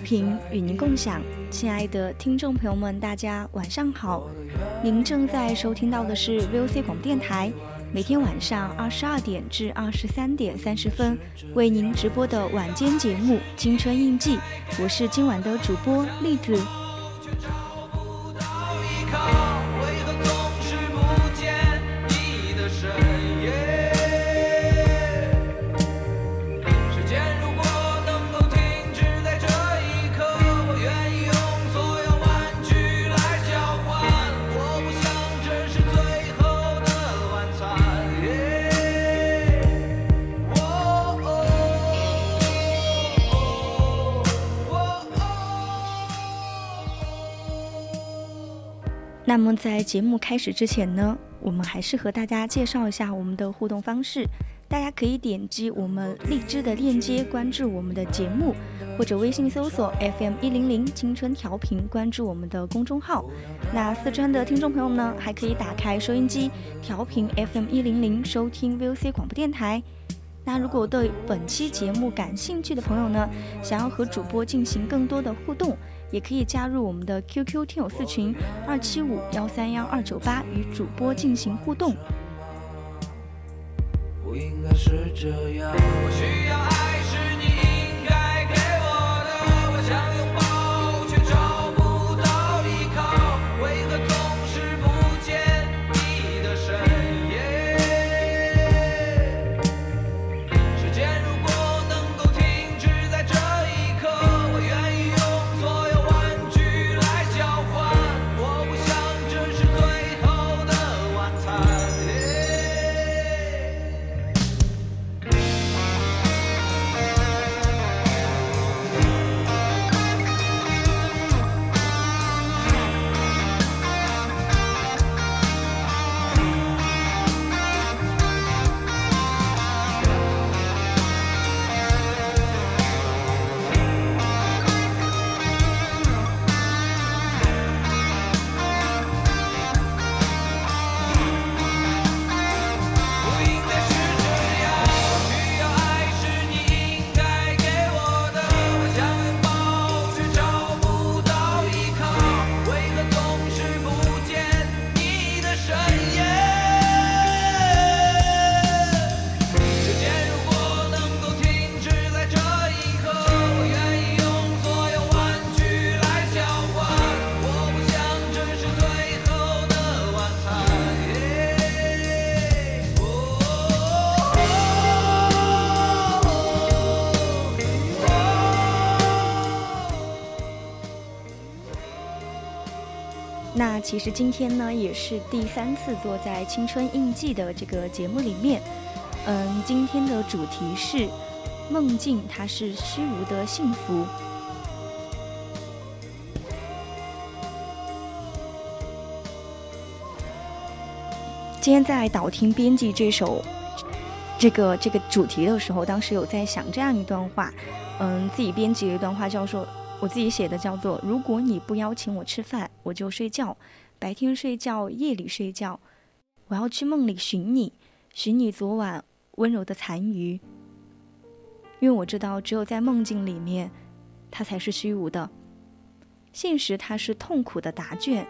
调频与您共享，亲爱的听众朋友们，大家晚上好。您正在收听到的是 VOC 广播电台。每天晚上二十二点至二十三点三十分，为您直播的晚间节目《青春印记》，我是今晚的主播栗子。那么在节目开始之前呢，我们还是和大家介绍一下我们的互动方式。大家可以点击我们荔枝的链接关注我们的节目，或者微信搜索 FM 一零零青春调频关注我们的公众号。那四川的听众朋友呢，还可以打开收音机调频 FM 一零零收听 VOC 广播电台。那如果对本期节目感兴趣的朋友呢，想要和主播进行更多的互动。也可以加入我们的 QQ 听友四群二七五幺三幺二九八，与主播进行互动。不应该是这样。我需要那其实今天呢，也是第三次坐在《青春印记》的这个节目里面。嗯，今天的主题是梦境，它是虚无的幸福。今天在导听编辑这首这个这个主题的时候，当时有在想这样一段话，嗯，自己编辑了一段话，叫做我自己写的，叫做如果你不邀请我吃饭，我就睡觉，白天睡觉，夜里睡觉，我要去梦里寻你，寻你昨晚温柔的残余，因为我知道，只有在梦境里面，它才是虚无的，现实它是痛苦的答卷，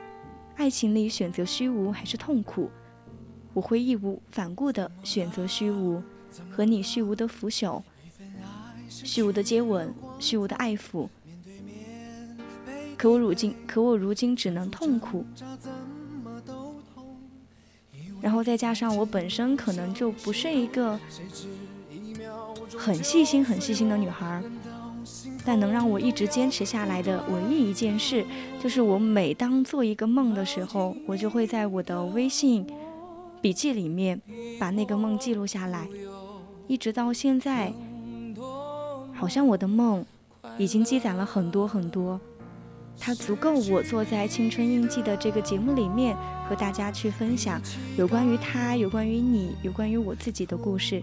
爱情里选择虚无还是痛苦？我会义无反顾地选择虚无，和你虚无的腐朽，虚无的接吻，虚无的爱抚。可我如今，可我如今只能痛苦。然后再加上我本身可能就不是一个很细心、很细心的女孩，但能让我一直坚持下来的唯一一件事，就是我每当做一个梦的时候，我就会在我的微信。笔记里面把那个梦记录下来，一直到现在，好像我的梦已经积攒了很多很多，它足够我坐在《青春印记》的这个节目里面和大家去分享有关于他、有关于你、有关于我自己的故事。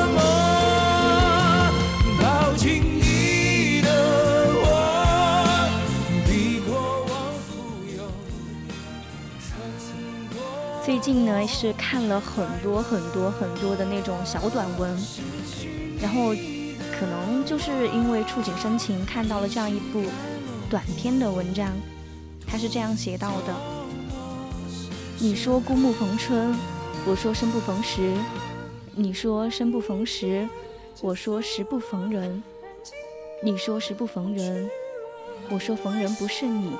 最近呢是看了很多很多很多的那种小短文，然后可能就是因为触景生情，看到了这样一部短篇的文章，他是这样写到的：你说孤木逢春，我说生不逢时；你说生不逢时，我说时不逢人；你说时不逢人，我说逢人不是你。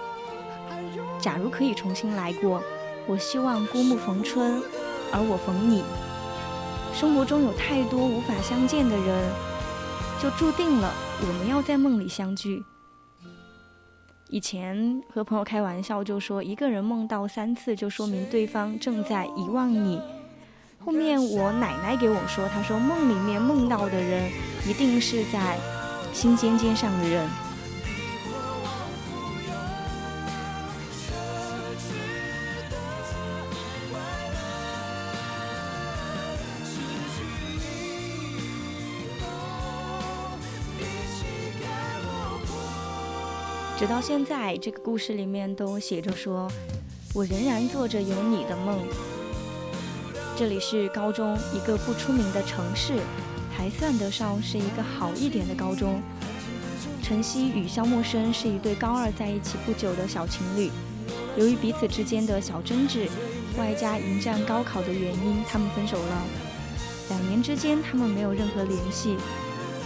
假如可以重新来过。我希望孤木逢春，而我逢你。生活中有太多无法相见的人，就注定了我们要在梦里相聚。以前和朋友开玩笑就说，一个人梦到三次，就说明对方正在遗忘你。后面我奶奶给我说，她说梦里面梦到的人，一定是在心尖尖上的人。直到现在，这个故事里面都写着说：“我仍然做着有你的梦。”这里是高中，一个不出名的城市，还算得上是一个好一点的高中。晨曦与肖默生是一对高二在一起不久的小情侣，由于彼此之间的小争执，外加迎战高考的原因，他们分手了。两年之间，他们没有任何联系。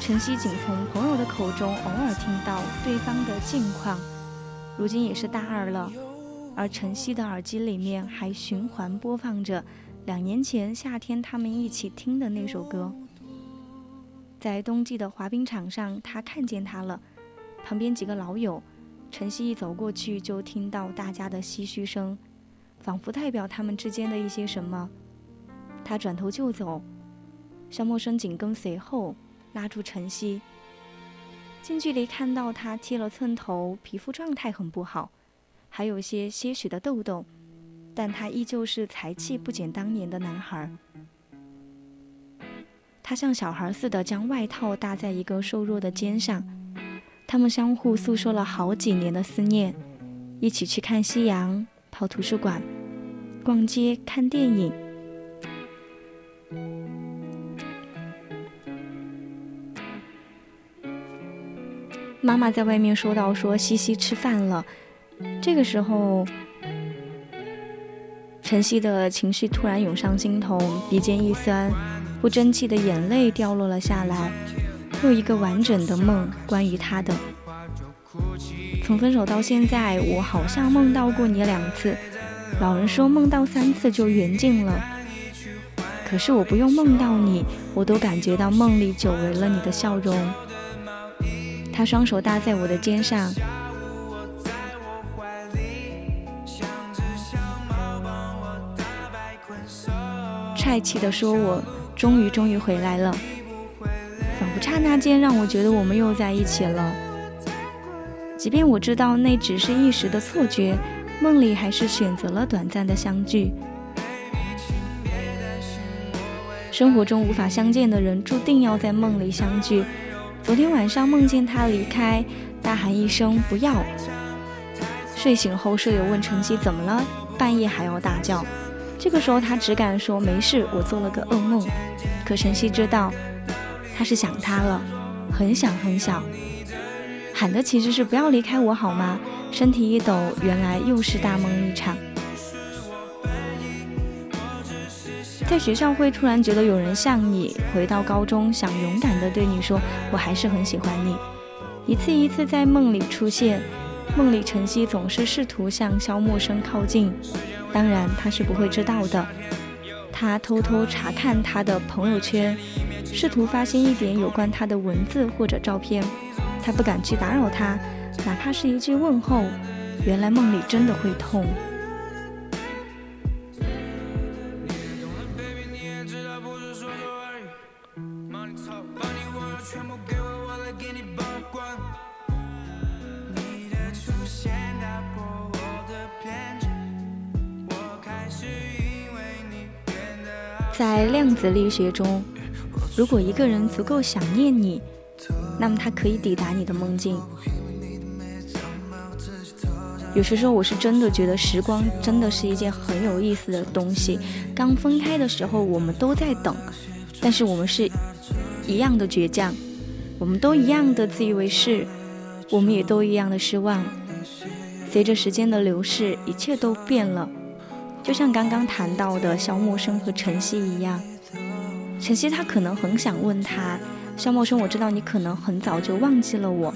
晨曦仅从朋友的口中偶尔听到对方的近况，如今也是大二了，而晨曦的耳机里面还循环播放着两年前夏天他们一起听的那首歌。在冬季的滑冰场上，他看见他了，旁边几个老友，晨曦一走过去就听到大家的唏嘘声，仿佛代表他们之间的一些什么。他转头就走，肖默生紧跟随后。拉住晨曦，近距离看到他剃了寸头，皮肤状态很不好，还有些些许的痘痘，但他依旧是才气不减当年的男孩。他像小孩似的将外套搭在一个瘦弱的肩上，他们相互诉说了好几年的思念，一起去看夕阳，跑图书馆，逛街看电影。妈妈在外面说到说西西吃饭了。这个时候，晨曦的情绪突然涌上心头，鼻尖一酸，不争气的眼泪掉落了下来。又一个完整的梦，关于他的。从分手到现在，我好像梦到过你两次。老人说梦到三次就缘尽了，可是我不用梦到你，我都感觉到梦里久违了你的笑容。他双手搭在我的肩上。帅气的说：“我终于终于回来了，仿佛刹那间让我觉得我们又在一起了。即便我知道那只是一时的错觉，梦里还是选择了短暂的相聚。生活中无法相见的人，注定要在梦里相聚。昨天晚上梦见他离开，大喊一声不要。睡醒后，舍友问晨曦怎么了，半夜还要大叫。”这个时候，他只敢说没事，我做了个噩梦。可晨曦知道，他是想他了，很想很想，喊的其实是不要离开我好吗？身体一抖，原来又是大梦一场。在学校会突然觉得有人像你，回到高中想勇敢的对你说，我还是很喜欢你。一次一次在梦里出现，梦里晨曦总是试图向肖默生靠近。当然，他是不会知道的。他偷偷查看他的朋友圈，试图发现一点有关他的文字或者照片。他不敢去打扰他，哪怕是一句问候。原来梦里真的会痛。在量子力学中，如果一个人足够想念你，那么他可以抵达你的梦境。有些时候，我是真的觉得时光真的是一件很有意思的东西。刚分开的时候，我们都在等，但是我们是一样的倔强，我们都一样的自以为是，我们也都一样的失望。随着时间的流逝，一切都变了。就像刚刚谈到的肖默生和晨曦一样，晨曦他可能很想问他，肖默生，我知道你可能很早就忘记了我，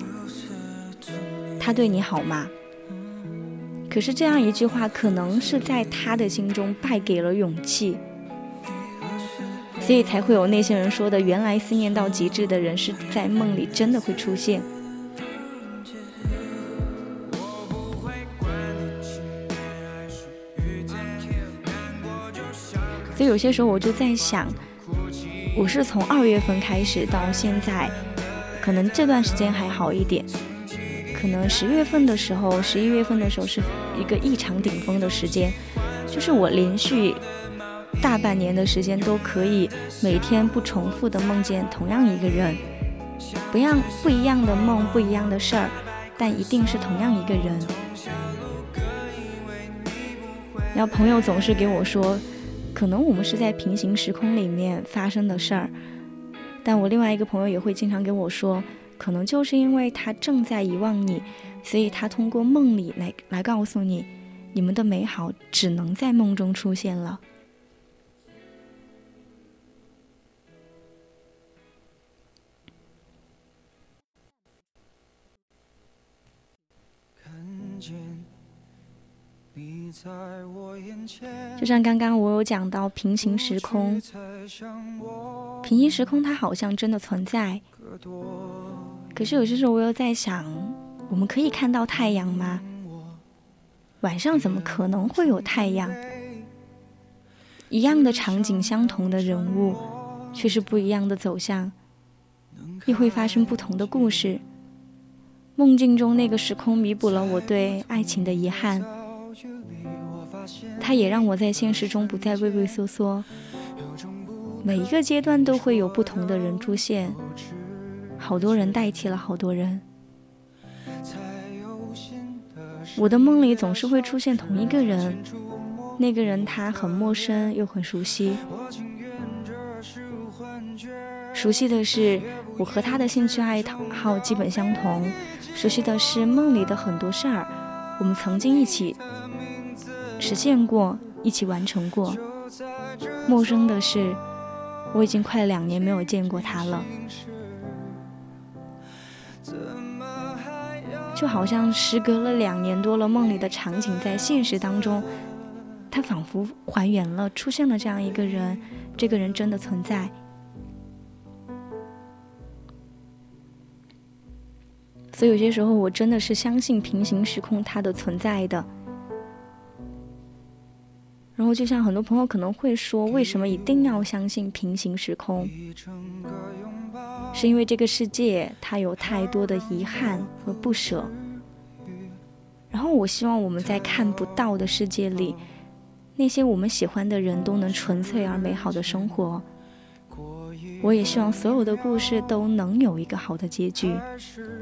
他对你好吗？可是这样一句话，可能是在他的心中败给了勇气，所以才会有那些人说的，原来思念到极致的人是在梦里真的会出现。所以有些时候我就在想，我是从二月份开始到现在，可能这段时间还好一点，可能十月份的时候、十一月份的时候是一个异常顶峰的时间，就是我连续大半年的时间都可以每天不重复的梦见同样一个人，不样不一样的梦、不一样的事儿，但一定是同样一个人。然后朋友总是给我说。可能我们是在平行时空里面发生的事儿，但我另外一个朋友也会经常跟我说，可能就是因为他正在遗忘你，所以他通过梦里来来告诉你，你们的美好只能在梦中出现了。就像刚刚我有讲到平行时空，平行时空它好像真的存在，可是有些时候我又在想，我们可以看到太阳吗？晚上怎么可能会有太阳？一样的场景，相同的人物，却是不一样的走向，亦会发生不同的故事。梦境中那个时空弥补了我对爱情的遗憾。它也让我在现实中不再畏畏缩缩。每一个阶段都会有不同的人出现，好多人代替了好多人。我的梦里总是会出现同一个人，那个人他很陌生又很熟悉。熟悉的是我和他的兴趣爱好基本相同，熟悉的是梦里的很多事儿，我们曾经一起实现过，一起完成过。陌生的是，我已经快两年没有见过他了，就好像时隔了两年多了，梦里的场景在现实当中，他仿佛还原了，出现了这样一个人，这个人真的存在。所以有些时候，我真的是相信平行时空它的存在的。就像很多朋友可能会说，为什么一定要相信平行时空？是因为这个世界它有太多的遗憾和不舍。然后，我希望我们在看不到的世界里，那些我们喜欢的人都能纯粹而美好的生活。我也希望所有的故事都能有一个好的结局，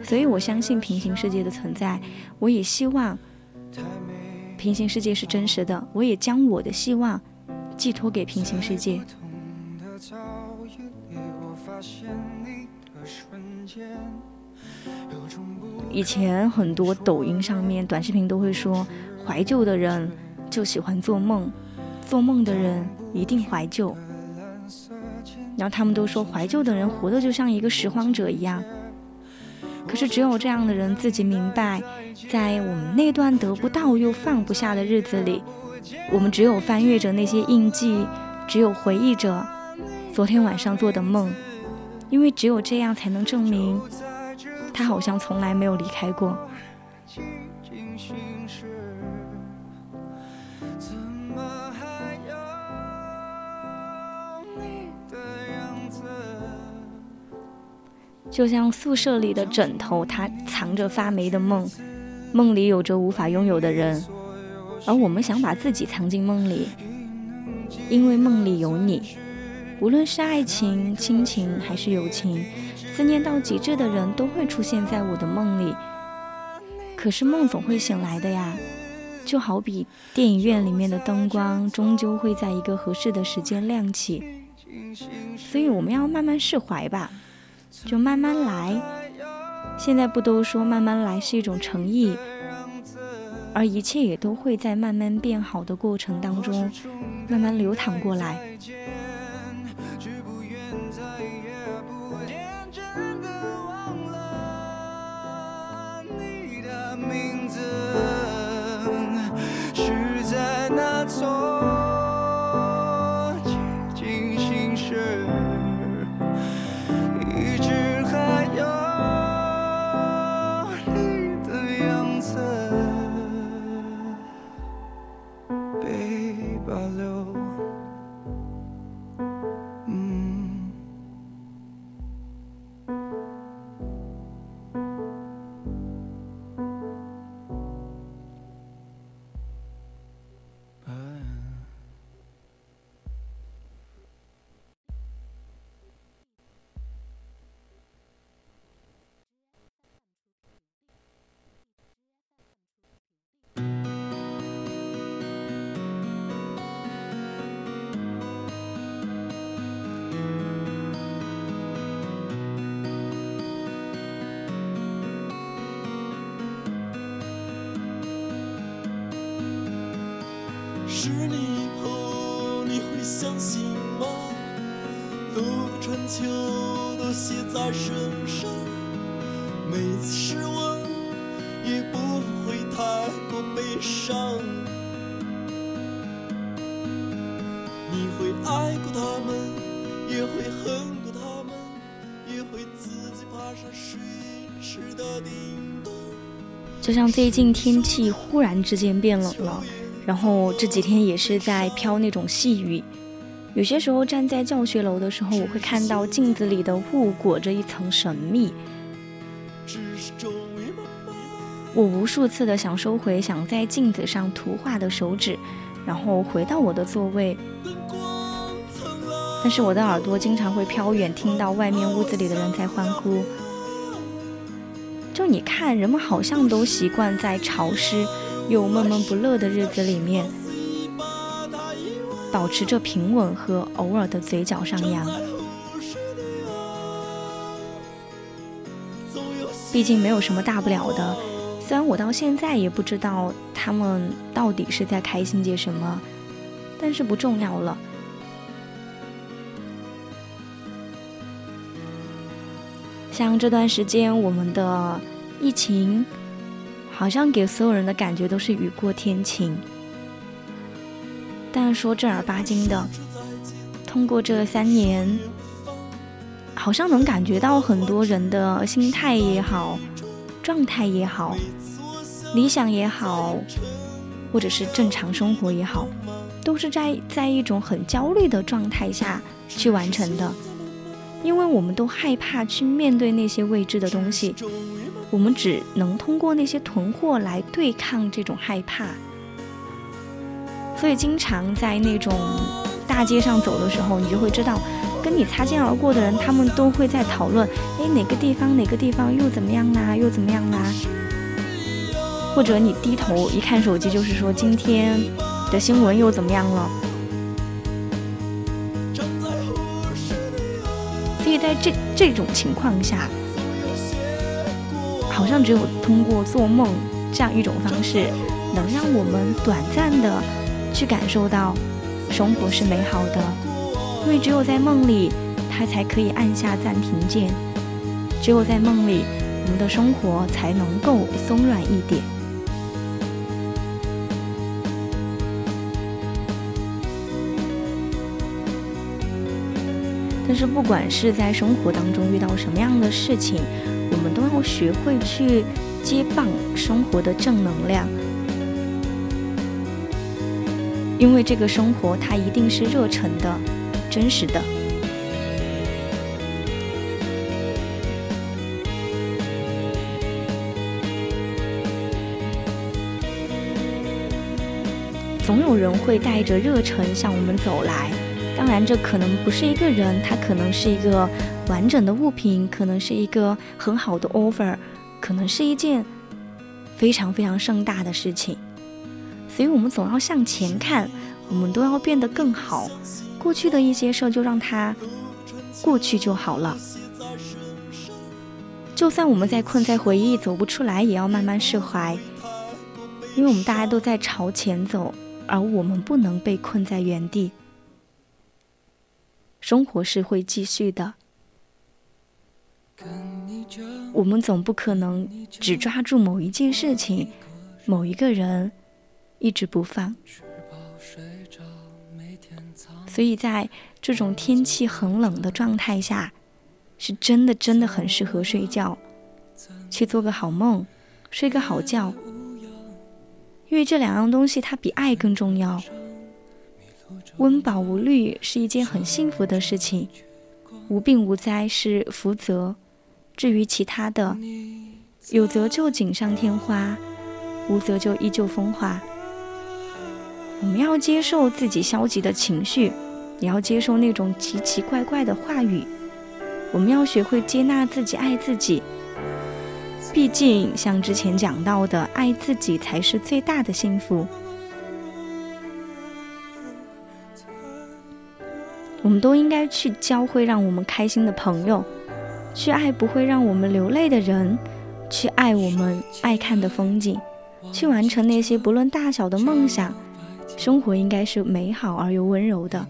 所以我相信平行世界的存在。我也希望平行世界是真实的，我也将我的希望寄托给平行世界。以前很多抖音上面短视频都会说，怀旧的人就喜欢做梦，做梦的人一定怀旧。然后他们都说怀旧的人活得就像一个拾荒者一样，可是只有这样的人自己明白，在我们那段得不到又放不下的日子里，我们只有翻阅着那些印记，只有回忆着昨天晚上做的梦，因为只有这样才能证明他好像从来没有离开过。就像宿舍里的枕头，它藏着发霉的梦，梦里有着无法拥有的人，而我们想把自己藏进梦里，因为梦里有你。无论是爱情、亲情还是友情，思念到极致的人都会出现在我的梦里。可是梦总会醒来的呀，就好比电影院里面的灯光，终究会在一个合适的时间亮起。所以我们要慢慢释怀吧。就慢慢来，现在不都说慢慢来是一种诚意，而一切也都会在慢慢变好的过程当中，慢慢流淌过来。就像最近天气忽然之间变冷了。然后这几天也是在飘那种细雨，有些时候站在教学楼的时候，我会看到镜子里的雾裹着一层神秘。我无数次的想收回想在镜子上涂画的手指，然后回到我的座位，但是我的耳朵经常会飘远，听到外面屋子里的人在欢呼。你看，人们好像都习惯在潮湿。又闷闷不乐的日子里面，保持着平稳和偶尔的嘴角上扬。毕竟没有什么大不了的。虽然我到现在也不知道他们到底是在开心些什么，但是不重要了。像这段时间，我们的疫情好像给所有人的感觉都是雨过天晴。但说正儿八经的，通过这三年，好像能感觉到很多人的心态也好，状态也好，理想也好，或者是正常生活也好，都是在在一种很焦虑的状态下去完成的。因为我们都害怕去面对那些未知的东西，我们只能通过那些囤货来对抗这种害怕。所以，经常在那种大街上走的时候，你就会知道，跟你擦肩而过的人，他们都会在讨论：哎，哪个地方哪个地方又怎么样啦，又怎么样啦？或者你低头一看手机，就是说今天的新闻又怎么样了？所以在这这种情况下，好像只有通过做梦这样一种方式，能让我们短暂的去感受到生活是美好的。因为只有在梦里，它才可以按下暂停键；只有在梦里，我们的生活才能够松软一点。但是，不管是在生活当中遇到什么样的事情，都要学会去接棒生活的正能量，因为这个生活它一定是热忱的、真实的。总有人会带着热忱向我们走来。当然，这可能不是一个人，他可能是一个完整的物品，可能是一个很好的 offer，可能是一件非常非常盛大的事情。所以，我们总要向前看，我们都要变得更好。过去的一些事，就让它过去就好了。就算我们在困在回忆走不出来，也要慢慢释怀，因为我们大家都在朝前走，而我们不能被困在原地。生活是会继续的，我们总不可能只抓住某一件事情、某一个人，一直不放。所以在这种天气很冷的状态下，是真的真的很适合睡觉，去做个好梦，睡个好觉，因为这两样东西它比爱更重要。温饱无虑是一件很幸福的事情，无病无灾是福泽。至于其他的，有则就锦上添花，无则就依旧风华。我们要接受自己消极的情绪，也要接受那种奇奇怪怪的话语。我们要学会接纳自己，爱自己。毕竟，像之前讲到的，爱自己才是最大的幸福。我们都应该去教会让我们开心的朋友，去爱不会让我们流泪的人，去爱我们爱看的风景，去完成那些不论大小的梦想。生活应该是美好而又温柔的。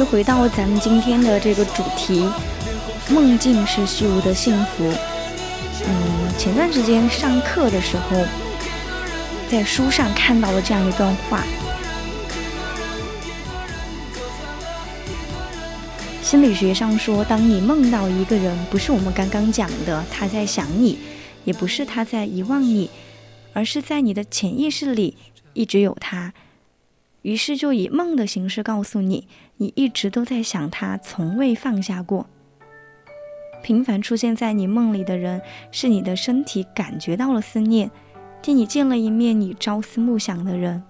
就回到咱们今天的这个主题，梦境是虚无的幸福。嗯，前段时间上课的时候，在书上看到了这样一段话。心理学上说，当你梦到一个人，不是我们刚刚讲的他在想你，也不是他在遗忘你，而是在你的潜意识里一直有他，于是就以梦的形式告诉你，你一直都在想他，从未放下过。频繁出现在你梦里的人，是你的身体感觉到了思念，替你见了一面你朝思暮想的人。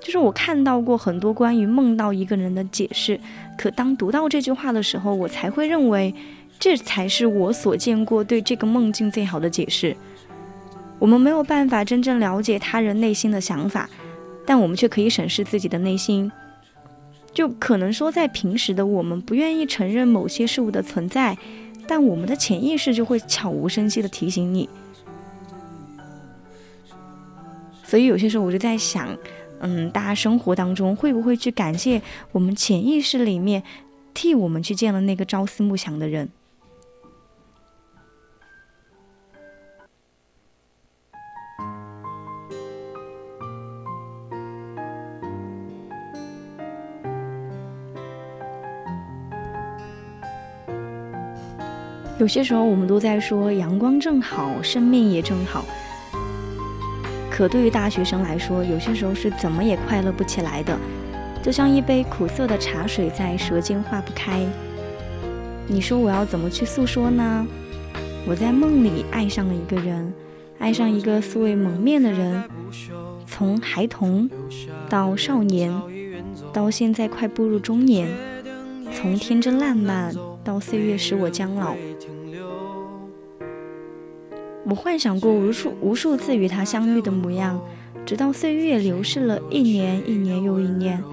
就是我看到过很多关于梦到一个人的解释，可当读到这句话的时候，我才会认为，这才是我所见过对这个梦境最好的解释。我们没有办法真正了解他人内心的想法，但我们却可以审视自己的内心。就可能说，在平时的我们不愿意承认某些事物的存在，但我们的潜意识就会悄无声息地提醒你。所以有些时候我就在想。嗯，大家生活当中会不会去感谢我们潜意识里面替我们去见了那个朝思暮想的人？有些时候我们都在说阳光正好，生命也正好。可对于大学生来说，有些时候是怎么也快乐不起来的，就像一杯苦涩的茶水在舌尖化不开。你说我要怎么去诉说呢？我在梦里爱上了一个人，爱上一个素未谋面的人，从孩童到少年，到现在快步入中年，从天真烂漫到岁月使我将老。我幻想过无数无数次与他相遇的模样，直到岁月流逝了一年一年又一年，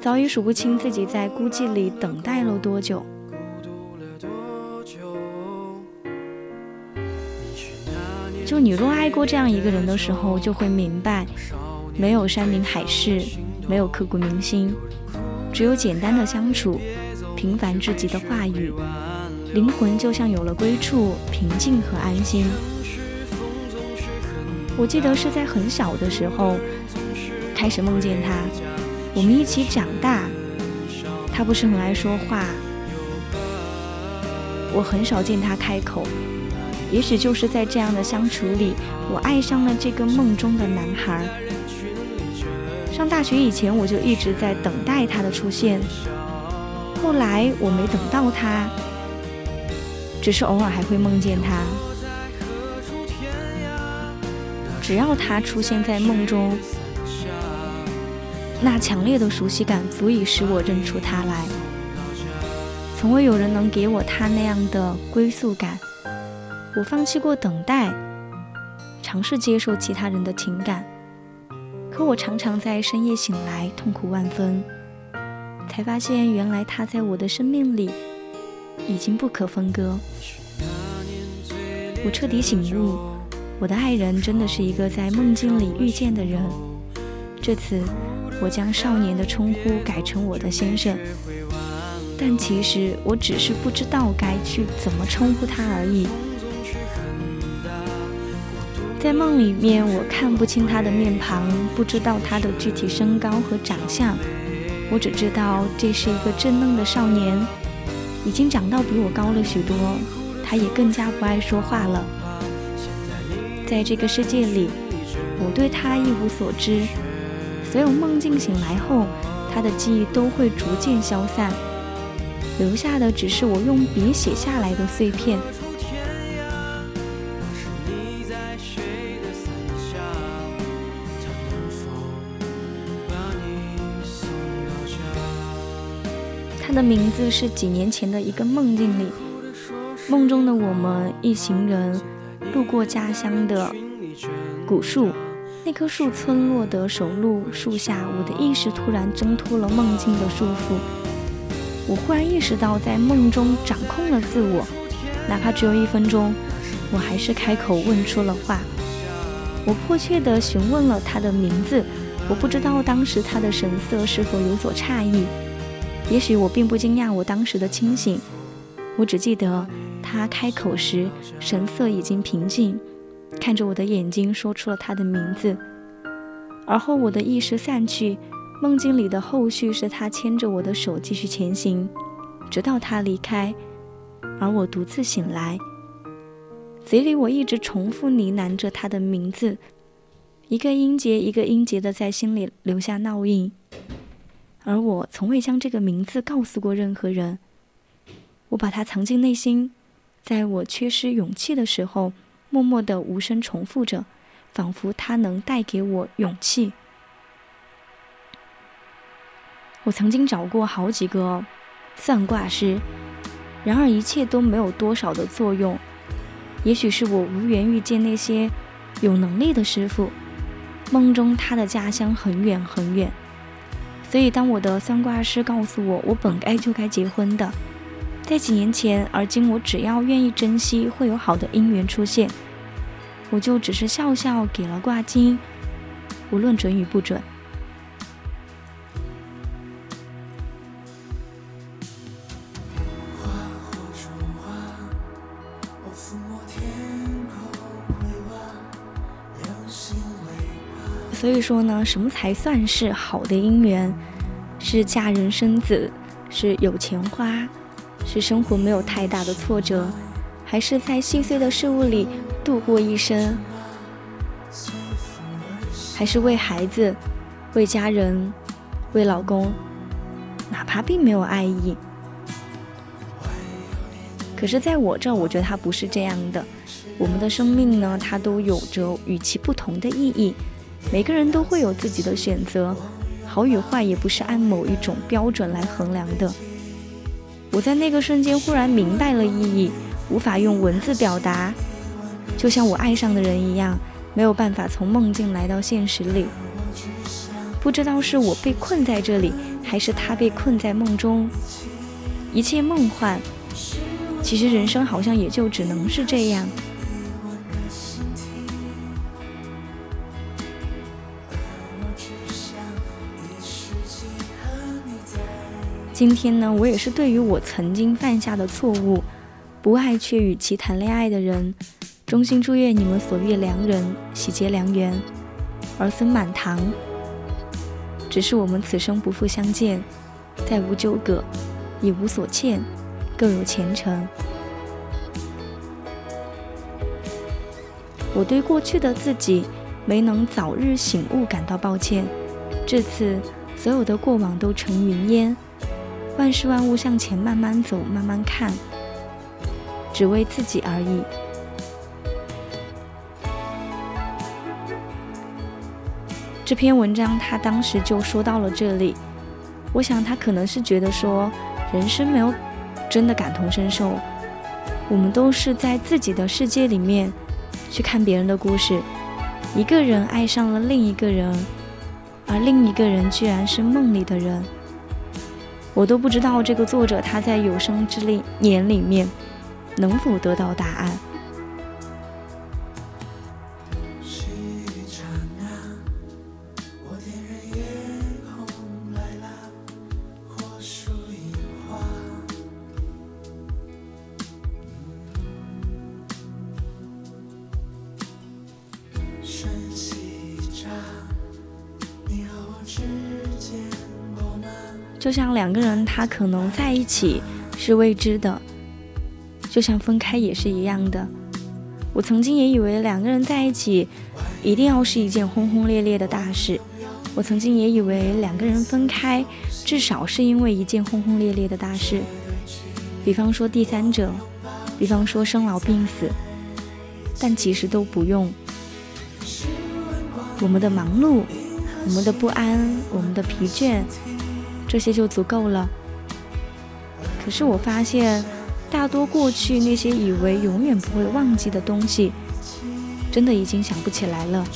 早已数不清自己在孤寂里等待了多久。就你若爱过这样一个人的时候，就会明白，没有山明海誓，没有刻骨铭心，只有简单的相处，平凡至极的话语。灵魂就像有了归处，平静和安心。我记得是在很小的时候开始梦见他，我们一起长大。他不是很爱说话，我很少见他开口。也许就是在这样的相处里，我爱上了这个梦中的男孩。上大学以前，我就一直在等待他的出现。后来我没等到他。只是偶尔还会梦见他，只要他出现在梦中，那强烈的熟悉感足以使我认出他来。从未有人能给我他那样的归宿感。我放弃过等待，尝试接受其他人的情感，可我常常在深夜醒来，痛苦万分，才发现原来他在我的生命里。已经不可分割。我彻底醒悟，我的爱人真的是一个在梦境里遇见的人。这次，我将少年的称呼改成我的先生，但其实我只是不知道该去怎么称呼他而已。在梦里面，我看不清他的面庞，不知道他的具体身高和长相，我只知道这是一个稚嫩的少年。已经长到比我高了许多，他也更加不爱说话了。在这个世界里，我对他一无所知。所有梦境醒来后，他的记忆都会逐渐消散，留下的只是我用笔写下来的碎片。的名字是几年前的一个梦境里，梦中的我们一行人路过家乡的古树，那棵树村落的首路树下，我的意识突然挣脱了梦境的束缚，我忽然意识到在梦中掌控了自我，哪怕只有一分钟，我还是开口问出了话，我迫切地询问了他的名字，我不知道当时他的神色是否有所诧异，也许我并不惊讶我当时的清醒，我只记得他开口时神色已经平静，看着我的眼睛说出了他的名字，而后我的意识散去，梦境里的后续是他牵着我的手继续前行，直到他离开，而我独自醒来。嘴里我一直重复呢喃着他的名字，一个音节一个音节的在心里留下烙印，而我从未将这个名字告诉过任何人。我把它藏进内心，在我缺失勇气的时候，默默的无声重复着，仿佛它能带给我勇气。我曾经找过好几个算卦师，然而一切都没有多少的作用。也许是我无缘遇见那些有能力的师傅，梦中他的家乡很远很远，所以当我的算卦师告诉我，我本该就该结婚的，在几年前，而今我只要愿意珍惜，会有好的姻缘出现，我就只是笑笑给了卦金，无论准与不准。所以说呢，什么才算是好的姻缘？是嫁人生子，是有钱花，是生活没有太大的挫折，还是在细碎的事物里度过一生？还是为孩子、为家人、为老公，哪怕并没有爱意？可是，在我这儿，我觉得它不是这样的。我们的生命呢，它都有着与其不同的意义。每个人都会有自己的选择，好与坏也不是按某一种标准来衡量的。我在那个瞬间忽然明白了意义，无法用文字表达，就像我爱上的人一样，没有办法从梦境来到现实里。不知道是我被困在这里，还是他被困在梦中，一切梦幻。其实人生好像也就只能是这样。今天呢，我也是对于我曾经犯下的错误，不爱却与其谈恋爱的人，衷心祝愿你们所遇良人喜结良缘，儿孙满堂。只是我们此生不复相见，再无纠葛，也无所欠，各有前程。我对过去的自己没能早日醒悟感到抱歉，至此，所有的过往都成云烟。万事万物向前慢慢走，慢慢看，只为自己而已。这篇文章他当时就说到了这里，我想他可能是觉得说，人生没有真的感同身受，我们都是在自己的世界里面去看别人的故事，一个人爱上了另一个人，而另一个人居然是梦里的人。我都不知道这个作者他在有生之年里面能否得到答案。就像两个人，他可能在一起是未知的，就像分开也是一样的。我曾经也以为两个人在一起一定要是一件轰轰烈烈的大事，我曾经也以为两个人分开至少是因为一件轰轰烈烈的大事，比方说第三者，比方说生老病死，但其实都不用。我们的忙碌，我们的不安，我们的疲倦。这些就足够了。可是我发现，大多过去那些以为永远不会忘记的东西，真的已经想不起来了。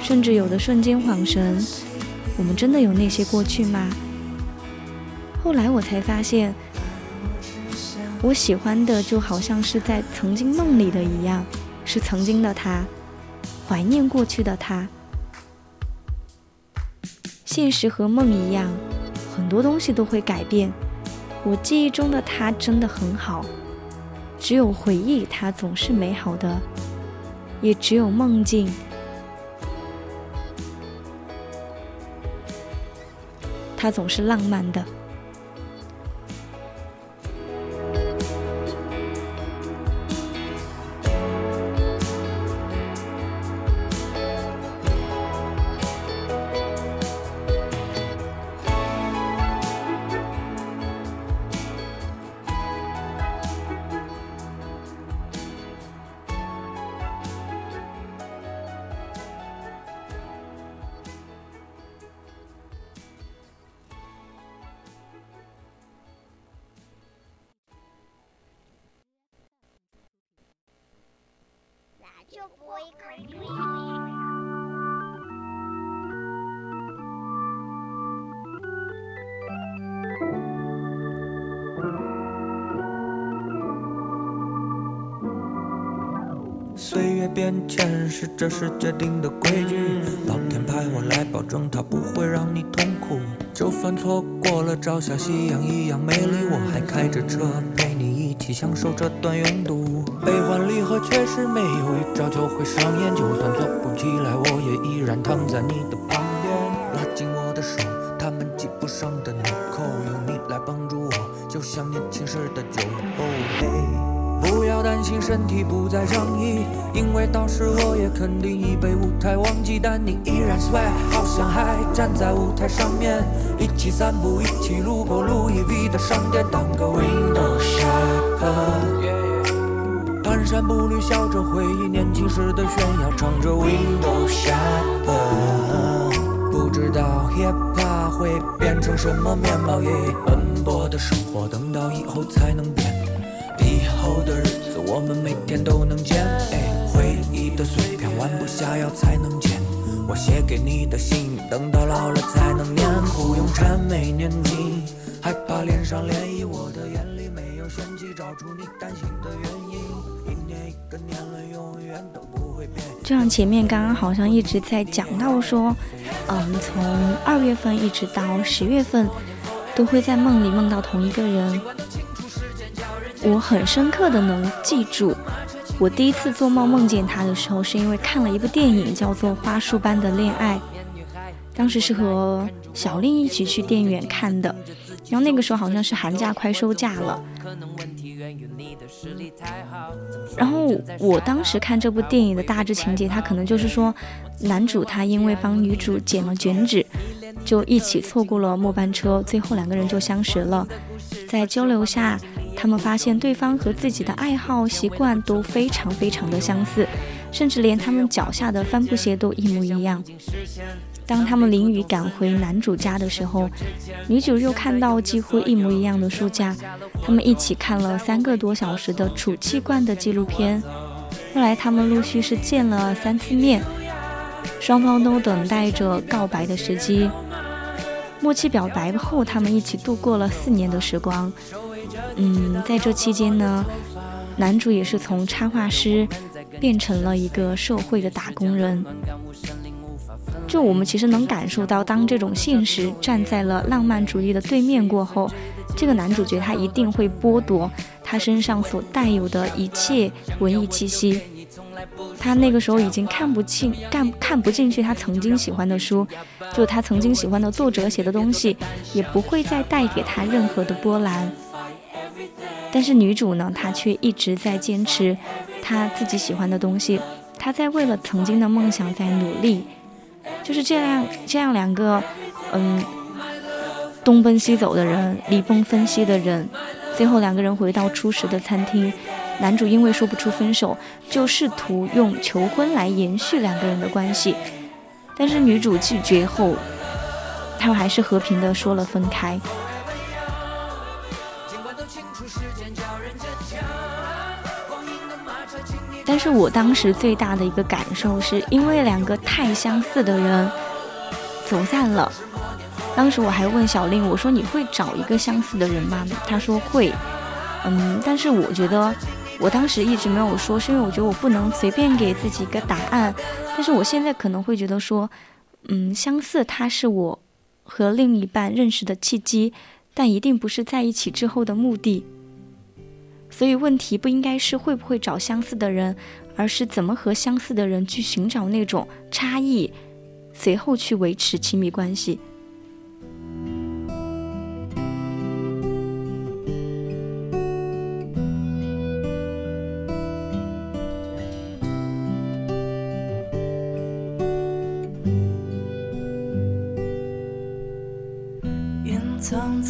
甚至有的瞬间恍神，我们真的有那些过去吗？后来我才发现，我喜欢的就好像是在曾经梦里的一样，是曾经的他，怀念过去的他。现实和梦一样，很多东西都会改变。我记忆中的他真的很好，只有回忆他总是美好的，也只有梦境。它总是浪漫的。这是决定的规矩，老天派我来保证它不会让你痛苦。就算错过了朝霞夕阳一样美丽，我还开着车陪你一起享受这段拥堵。悲欢离合确实没有一朝就会上演，就算做不起来，我也依然躺在你的旁边，拉紧我的手，他们系不上的纽扣，有你来帮助我，就像年轻时的酒。不要担心身体不再仗义，因为到时我也肯定已被舞台忘记，但你依然 swag，好像还站在舞台上面，一起散步，一起路过路易 V 的商店，当个 window shopper。蹒跚步履，笑着回忆年轻时的炫耀，唱着 window shopper。不知道 hip hop 会变成什么面貌，也奔波的生活，等到以后才能变。的日子，我们每天都能见。哎回忆的碎片，弯不下腰才能捡。我写给你的信，等到老了才能念。不用谄媚年纪，害怕脸上涟漪。我的眼里没有嫌弃，找出你担心的原因。一年一个年轮，永远都不会变。就像前面刚刚好像一直在讲到说，嗯，从二月份一直到十月份，都会在梦里梦到同一个人。我很深刻的能记住，我第一次做梦梦见他的时候，是因为看了一部电影，叫做《花束般的恋爱》。当时是和小令一起去电影院看的，然后那个时候好像是寒假快收假了。然后我当时看这部电影的大致情节，他可能就是说，男主他因为帮女主剪了卷纸，就一起错过了末班车，最后两个人就相识了，在交流下。他们发现对方和自己的爱好、习惯都非常非常的相似，甚至连他们脚下的帆布鞋都一模一样。当他们淋雨赶回男主家的时候，女主又看到几乎一模一样的书架。他们一起看了三个多小时的储气罐的纪录片。后来他们陆续是见了三次面，双方都等待着告白的时机。默契表白后，他们一起度过了四年的时光。嗯，在这期间呢，男主也是从插画师变成了一个社会的打工人。就我们其实能感受到，当这种现实站在了浪漫主义的对面过后，这个男主角他一定会剥夺他身上所带有的一切文艺气息。他那个时候已经看不进、看看不进去他曾经喜欢的书，就他曾经喜欢的作者写的东西，也不会再带给他任何的波澜。但是女主呢，她却一直在坚持她自己喜欢的东西，她在为了曾经的梦想在努力。就是这样，这样两个，嗯，东奔西走的人，离崩分析的人，最后两个人回到初始的餐厅。男主因为说不出分手，就试图用求婚来延续两个人的关系，但是女主拒绝后，他们还是和平的说了分开。但是我当时最大的一个感受是，因为两个太相似的人走散了。当时我还问小令，我说你会找一个相似的人吗？他说会。嗯，但是我觉得，我当时一直没有说，是因为我觉得我不能随便给自己一个答案。但是我现在可能会觉得说，嗯，相似它是我和另一半认识的契机，但一定不是在一起之后的目的。所以问题不应该是会不会找相似的人，而是怎么和相似的人去寻找那种差异，随后去维持亲密关系。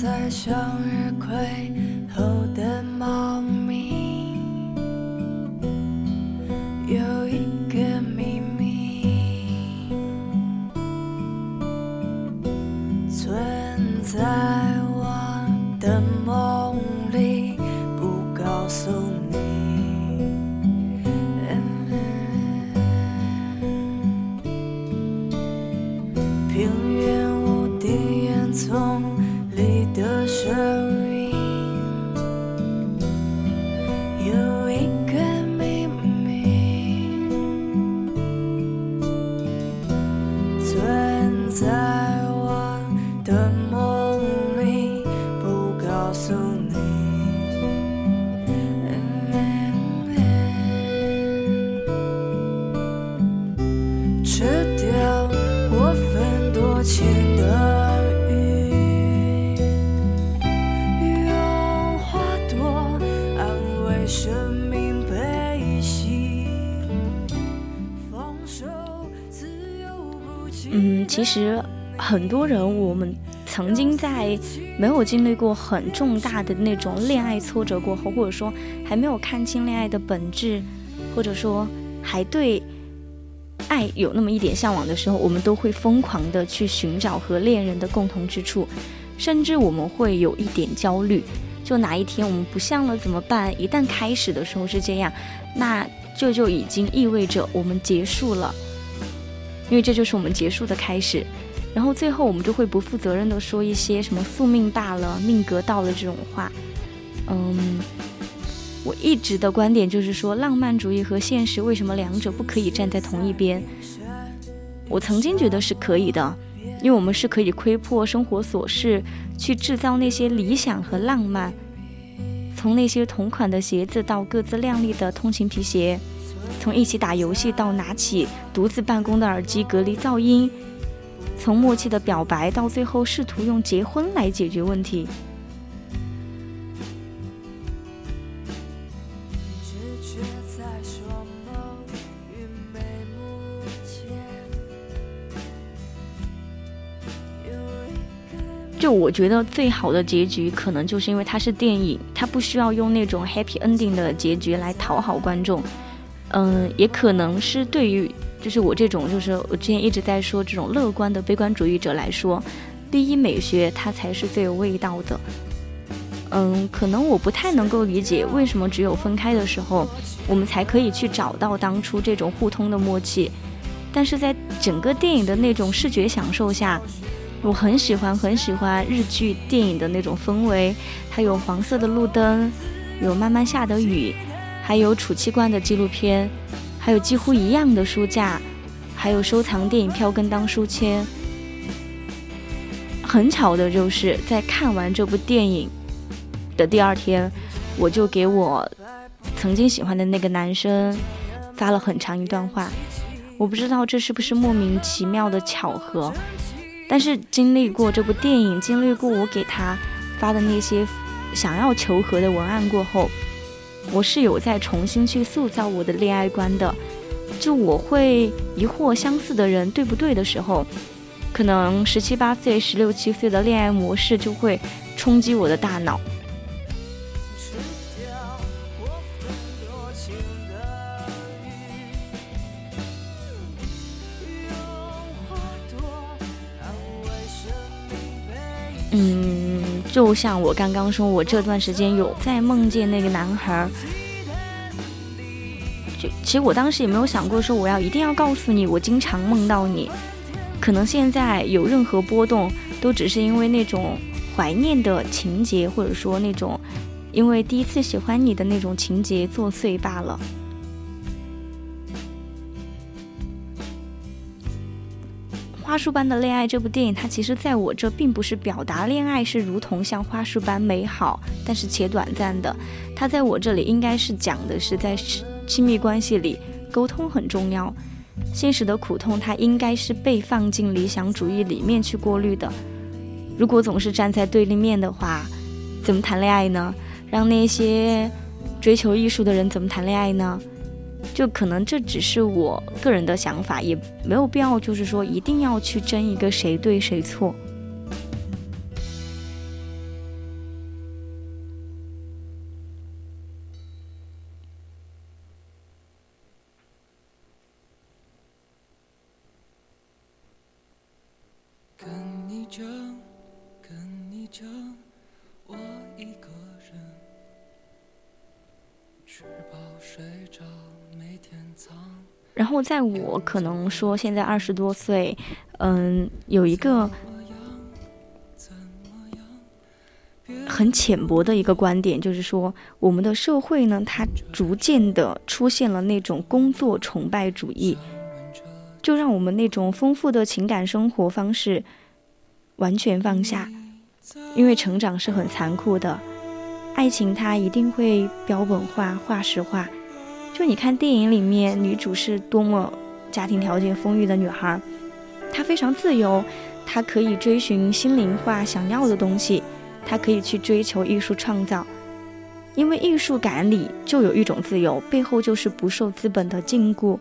在向日葵后的猫咪，有一个秘密，存在。其实很多人，我们曾经在没有经历过很重大的那种恋爱挫折过后，或者说还没有看清恋爱的本质，或者说还对爱有那么一点向往的时候，我们都会疯狂的去寻找和恋人的共同之处，甚至我们会有一点焦虑，就哪一天我们不像了怎么办？一旦开始的时候是这样，那这就已经意味着我们结束了。因为这就是我们结束的开始。然后最后我们就会不负责任的说一些什么宿命罢了、命格到了这种话。嗯，我一直的观点就是说，浪漫主义和现实为什么两者不可以站在同一边？我曾经觉得是可以的，因为我们是可以窥破生活琐事，去制造那些理想和浪漫。从那些同款的鞋子到各自靓丽的通勤皮鞋，从一起打游戏到拿起独自办公的耳机隔离噪音，从默契的表白到最后试图用结婚来解决问题。就我觉得最好的结局，可能就是因为它是电影，它不需要用那种 happy ending 的结局来讨好观众。嗯，也可能是对于就是我这种就是我之前一直在说这种乐观的悲观主义者来说，第一美学它才是最有味道的。嗯，可能我不太能够理解为什么只有分开的时候，我们才可以去找到当初这种互通的默契，但是在整个电影的那种视觉享受下，我很喜欢很喜欢日剧电影的那种氛围，它有黄色的路灯，有慢慢下的雨，还有储气罐的纪录片，还有几乎一样的书架，还有收藏电影票根当书签。很巧的就是在看完这部电影的第二天，我就给我曾经喜欢的那个男生发了很长一段话。我不知道这是不是莫名其妙的巧合，但是经历过这部电影，经历过我给他发的那些想要求和的文案过后，我是有在重新去塑造我的恋爱观的。就我会疑惑相似的人对不对的时候，可能十七八岁、十六七岁的恋爱模式就会冲击我的大脑。嗯，就像我刚刚说，我这段时间有在梦见那个男孩儿。就其实我当时也没有想过说我要一定要告诉你，我经常梦到你。可能现在有任何波动，都只是因为那种怀念的情节，或者说那种因为第一次喜欢你的那种情节作祟罢了。花束般的恋爱》这部电影，它其实在我这并不是表达恋爱是如同像花束般美好，但是且短暂的。它在我这里应该是讲的是在亲密关系里沟通很重要。现实的苦痛，它应该是被放进理想主义里面去过滤的。如果总是站在对立面的话，怎么谈恋爱呢？让那些追求艺术的人怎么谈恋爱呢？就可能这只是我个人的想法，也没有必要，就是说一定要去争一个谁对谁错。在我可能说现在二十多岁，嗯，有一个很浅薄的一个观点，就是说我们的社会呢，它逐渐的出现了那种工作崇拜主义。就让我们那种丰富的情感生活方式完全放下，因为成长是很残酷的，爱情它一定会标本化、化石化。就你看电影里面，女主是多么家庭条件丰裕的女孩，她非常自由，她可以追寻心灵化想要的东西，她可以去追求艺术创造，因为艺术感里就有一种自由，背后就是不受资本的禁锢。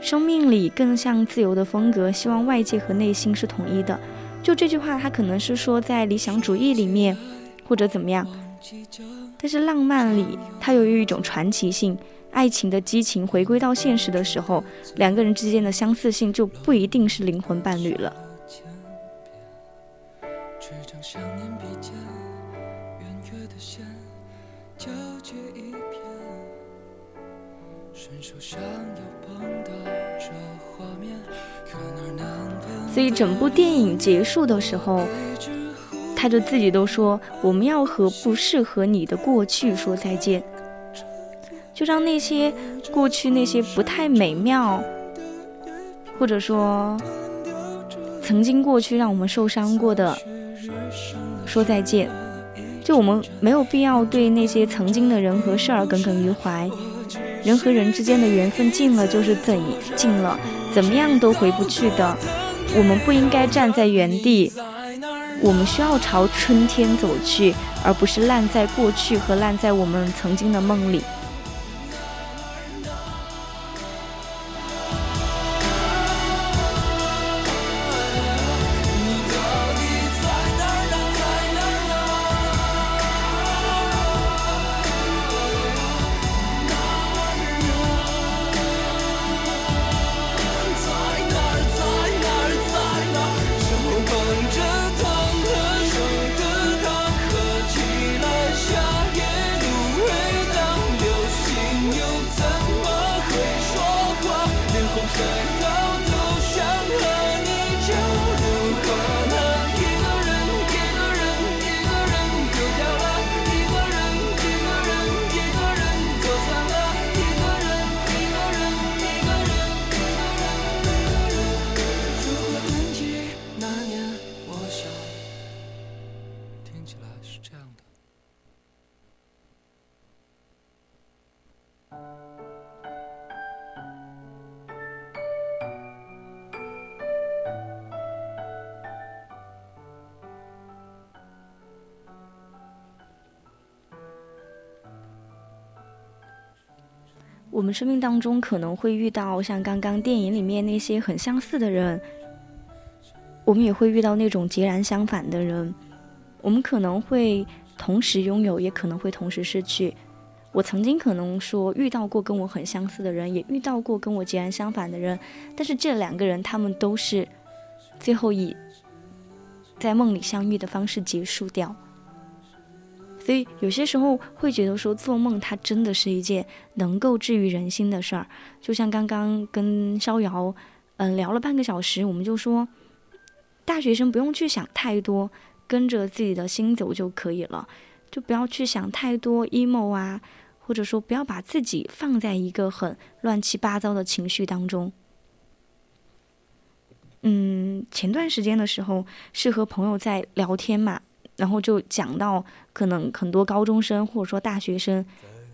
生命里更像自由的风格，希望外界和内心是统一的。就这句话，它可能是说在理想主义里面，或者怎么样。但是浪漫里，它又有一种传奇性。爱情的激情回归到现实的时候，两个人之间的相似性就不一定是灵魂伴侣了。所以整部电影结束的时候，他就自己都说：“我们要和不适合你的过去说再见，就让那些过去那些不太美妙，或者说曾经过去让我们受伤过的说再见。就我们没有必要对那些曾经的人和事儿耿耿于怀。人和人之间的缘分尽了就是怎尽了，怎么样都回不去的。”我们不应该站在原地，我们需要朝春天走去，而不是烂在过去和烂在我们曾经的梦里。我们生命当中可能会遇到像刚刚电影里面那些很相似的人，我们也会遇到那种截然相反的人。我们可能会同时拥有，也可能会同时失去。我曾经可能说遇到过跟我很相似的人，也遇到过跟我截然相反的人，但是这两个人他们都是最后以在梦里相遇的方式结束掉。所以有些时候会觉得说做梦，它真的是一件能够治愈人心的事儿。就像刚刚跟逍遥，嗯，聊了半个小时，我们就说，大学生不用去想太多，跟着自己的心走就可以了，就不要去想太多 emo 啊，或者说不要把自己放在一个很乱七八糟的情绪当中。嗯，前段时间的时候是和朋友在聊天嘛，然后就讲到可能很多高中生或者说大学生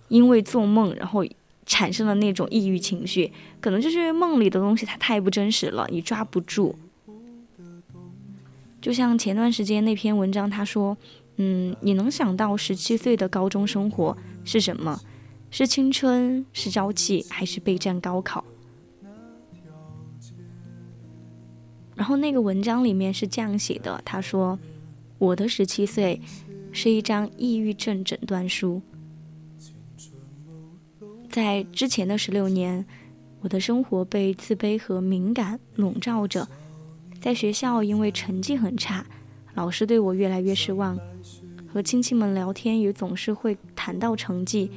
因为做梦，然后产生了那种抑郁情绪，可能就是因为梦里的东西它太不真实了，你抓不住。就像前段时间那篇文章，他说，嗯，你能想到十七岁的高中生活是什么？是青春，是朝气，还是备战高考？然后那个文章里面是这样写的，他说：“我的十七岁是一张抑郁症诊断书。在之前的十六年，我的生活被自卑和敏感笼罩着。在学校，因为成绩很差，老师对我越来越失望。和亲戚们聊天，也总是会谈到成绩，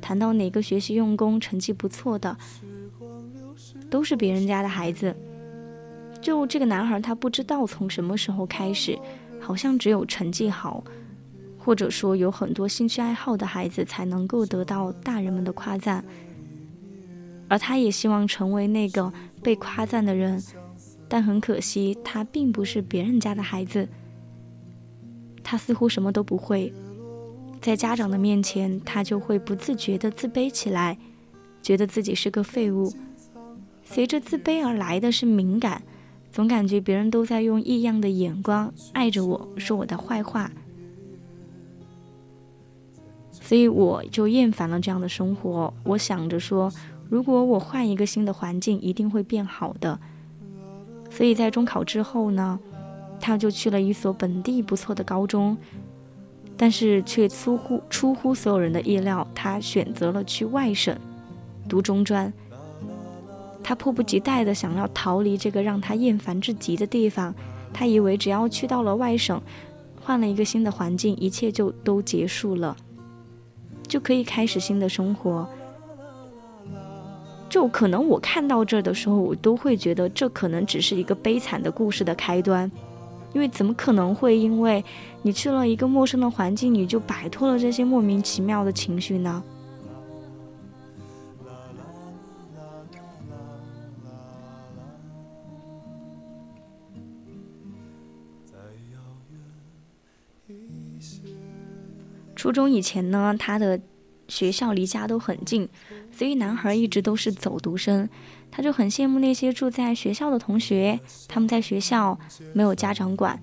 谈到哪个学习用功、成绩不错的，都是别人家的孩子。”就这个男孩，他不知道从什么时候开始，好像只有成绩好，或者说有很多兴趣爱好的孩子才能够得到大人们的夸赞，而他也希望成为那个被夸赞的人，但很可惜，他并不是别人家的孩子。他似乎什么都不会，在家长的面前，他就会不自觉地自卑起来，觉得自己是个废物。随着自卑而来的是敏感。总感觉别人都在用异样的眼光爱着我，说我的坏话，所以我就厌烦了这样的生活。我想着说，如果我换一个新的环境，一定会变好的。所以在中考之后呢，他就去了一所本地不错的高中，但是却出乎出乎所有人的意料，他选择了去外省读中专。他迫不及待地想要逃离这个让他厌烦至极的地方。他以为只要去到了外省，换了一个新的环境，一切就都结束了，就可以开始新的生活。就可能我看到这儿的时候，我都会觉得这可能只是一个悲惨的故事的开端，因为怎么可能会因为你去了一个陌生的环境，你就摆脱了这些莫名其妙的情绪呢？初中以前呢，他的学校离家都很近，所以男孩一直都是走读生。他就很羡慕那些住在学校的同学，他们在学校没有家长管，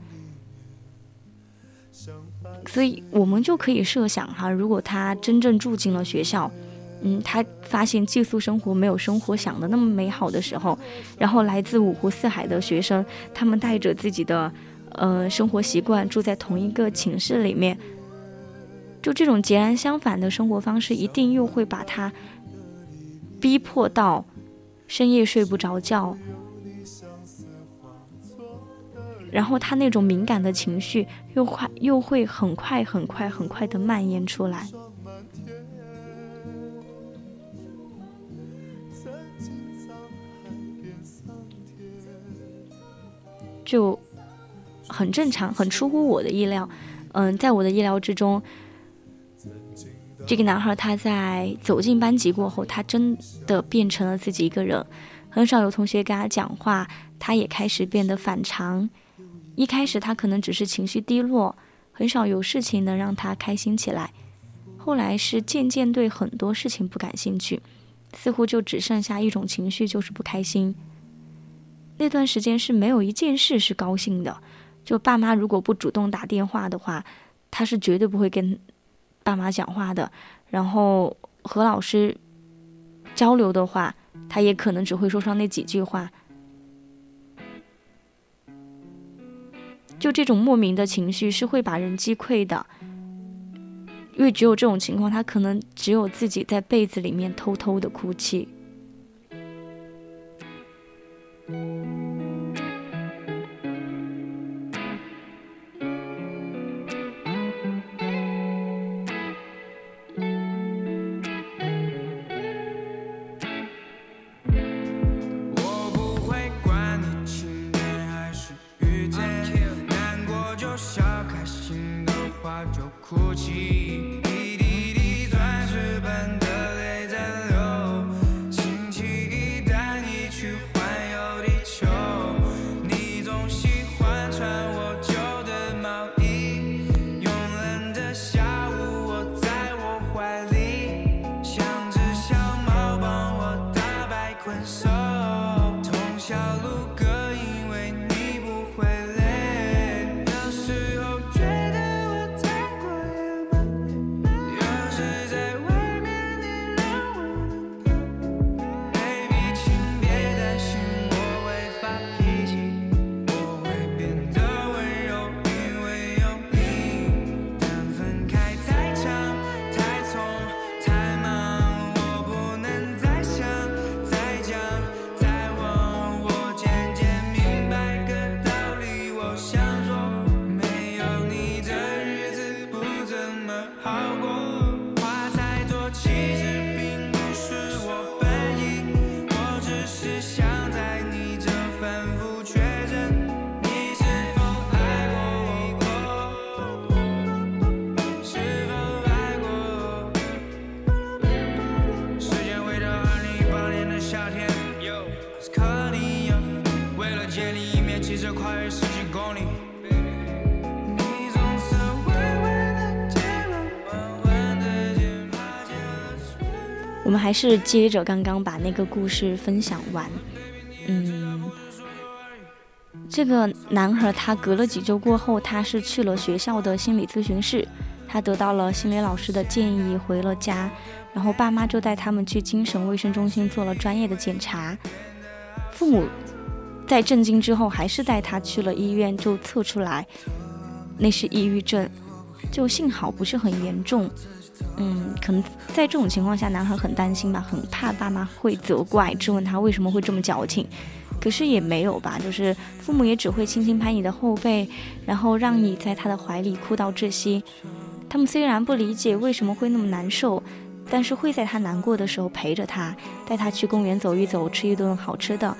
所以我们就可以设想哈，如果他真正住进了学校，嗯，他发现寄宿生活没有生活想的那么美好的时候，然后来自五湖四海的学生，他们带着自己的呃生活习惯住在同一个寝室里面。就这种截然相反的生活方式，一定又会把他逼迫到深夜睡不着觉，然后他那种敏感的情绪又快又会很快很快很快的蔓延出来，就很正常，很出乎我的意料。嗯，在我的意料之中。这个男孩他在走进班级过后，他真的变成了自己一个人，很少有同学跟他讲话，他也开始变得反常。一开始他可能只是情绪低落，很少有事情能让他开心起来。后来是渐渐对很多事情不感兴趣，似乎就只剩下一种情绪，就是不开心。那段时间是没有一件事是高兴的，就爸妈如果不主动打电话的话，他是绝对不会跟。爸妈讲话的，然后和老师交流的话，他也可能只会说上那几句话。就这种莫名的情绪是会把人击溃的，因为只有这种情况，他可能只有自己在被子里面偷偷的哭泣。哭泣。我们还是接着刚刚把那个故事分享完。嗯，这个男孩他隔了几周过后，他是去了学校的心理咨询室，他得到了心理老师的建议，回了家，然后爸妈就带他们去精神卫生中心做了专业的检查。父母在震惊之后，还是带他去了医院，就测出来那是抑郁症，就幸好不是很严重。嗯，可能在这种情况下，男孩很担心吧，很怕爸妈会责怪，质问他为什么会这么矫情。可是也没有吧，就是父母也只会轻轻拍你的后背，然后让你在他的怀里哭到窒息。他们虽然不理解为什么会那么难受，但是会在他难过的时候陪着他，带他去公园走一走，吃一顿好吃的。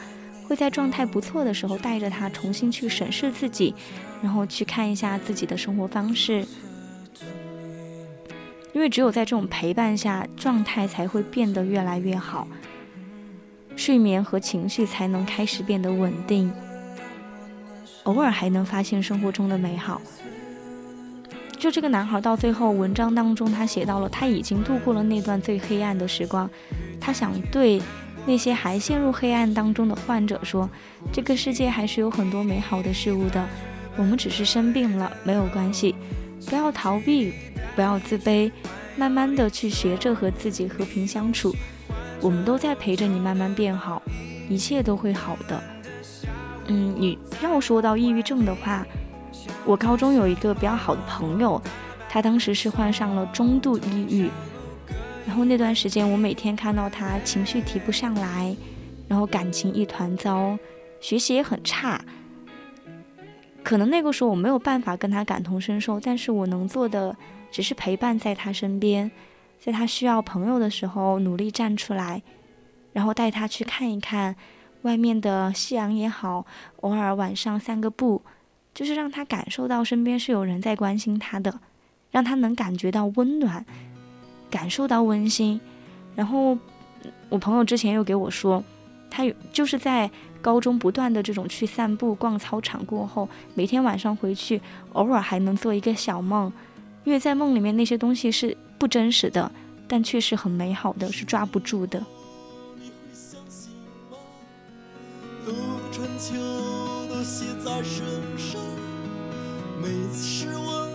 会在状态不错的时候带着他重新去审视自己，然后去看一下自己的生活方式。因为只有在这种陪伴下，状态才会变得越来越好，睡眠和情绪才能开始变得稳定，偶尔还能发现生活中的美好。就这个男孩到最后文章当中，他写到了他已经度过了那段最黑暗的时光，他想对那些还陷入黑暗当中的患者说，这个世界还是有很多美好的事物的，我们只是生病了，没有关系，不要逃避。不要自卑，慢慢的去学着和自己和平相处。我们都在陪着你慢慢变好，一切都会好的。嗯，你要说到抑郁症的话，我高中有一个比较好的朋友，他当时是患上了中度抑郁，然后那段时间我每天看到他情绪提不上来，然后感情一团糟，学习也很差。可能那个时候我没有办法跟他感同身受，但是我能做的。只是陪伴在他身边，在他需要朋友的时候努力站出来，然后带他去看一看外面的夕阳也好，偶尔晚上散个步，就是让他感受到身边是有人在关心他的，让他能感觉到温暖，感受到温馨。然后我朋友之前又给我说，他就是在高中不断的这种去散步、逛操场过后，每天晚上回去，偶尔还能做一个小梦。因为在梦里面那些东西是不真实的，但却是很美好的，是抓不住的。每次失望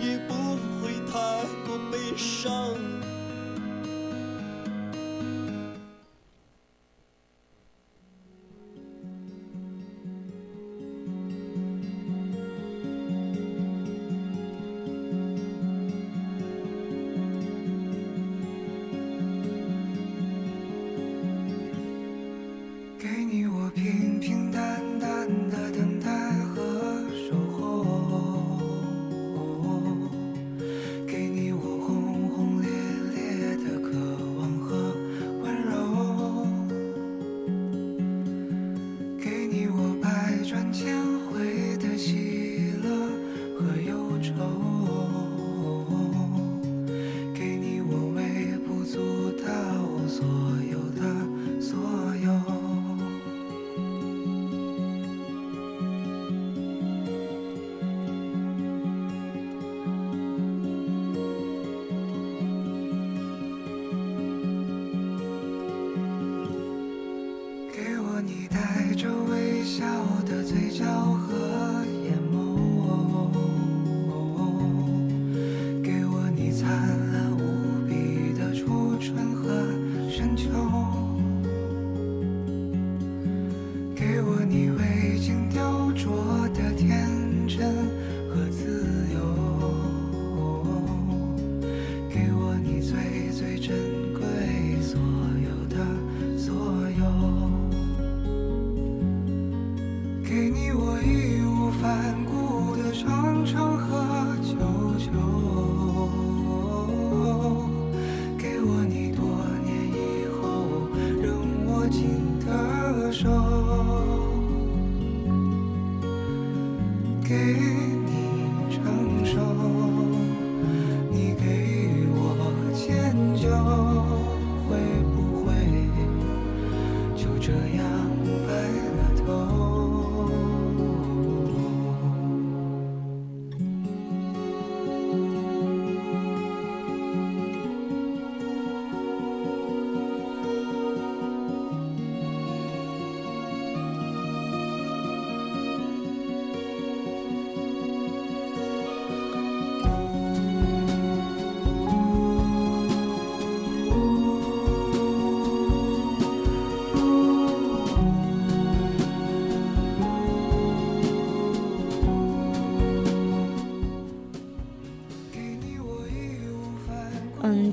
也不会太过悲伤。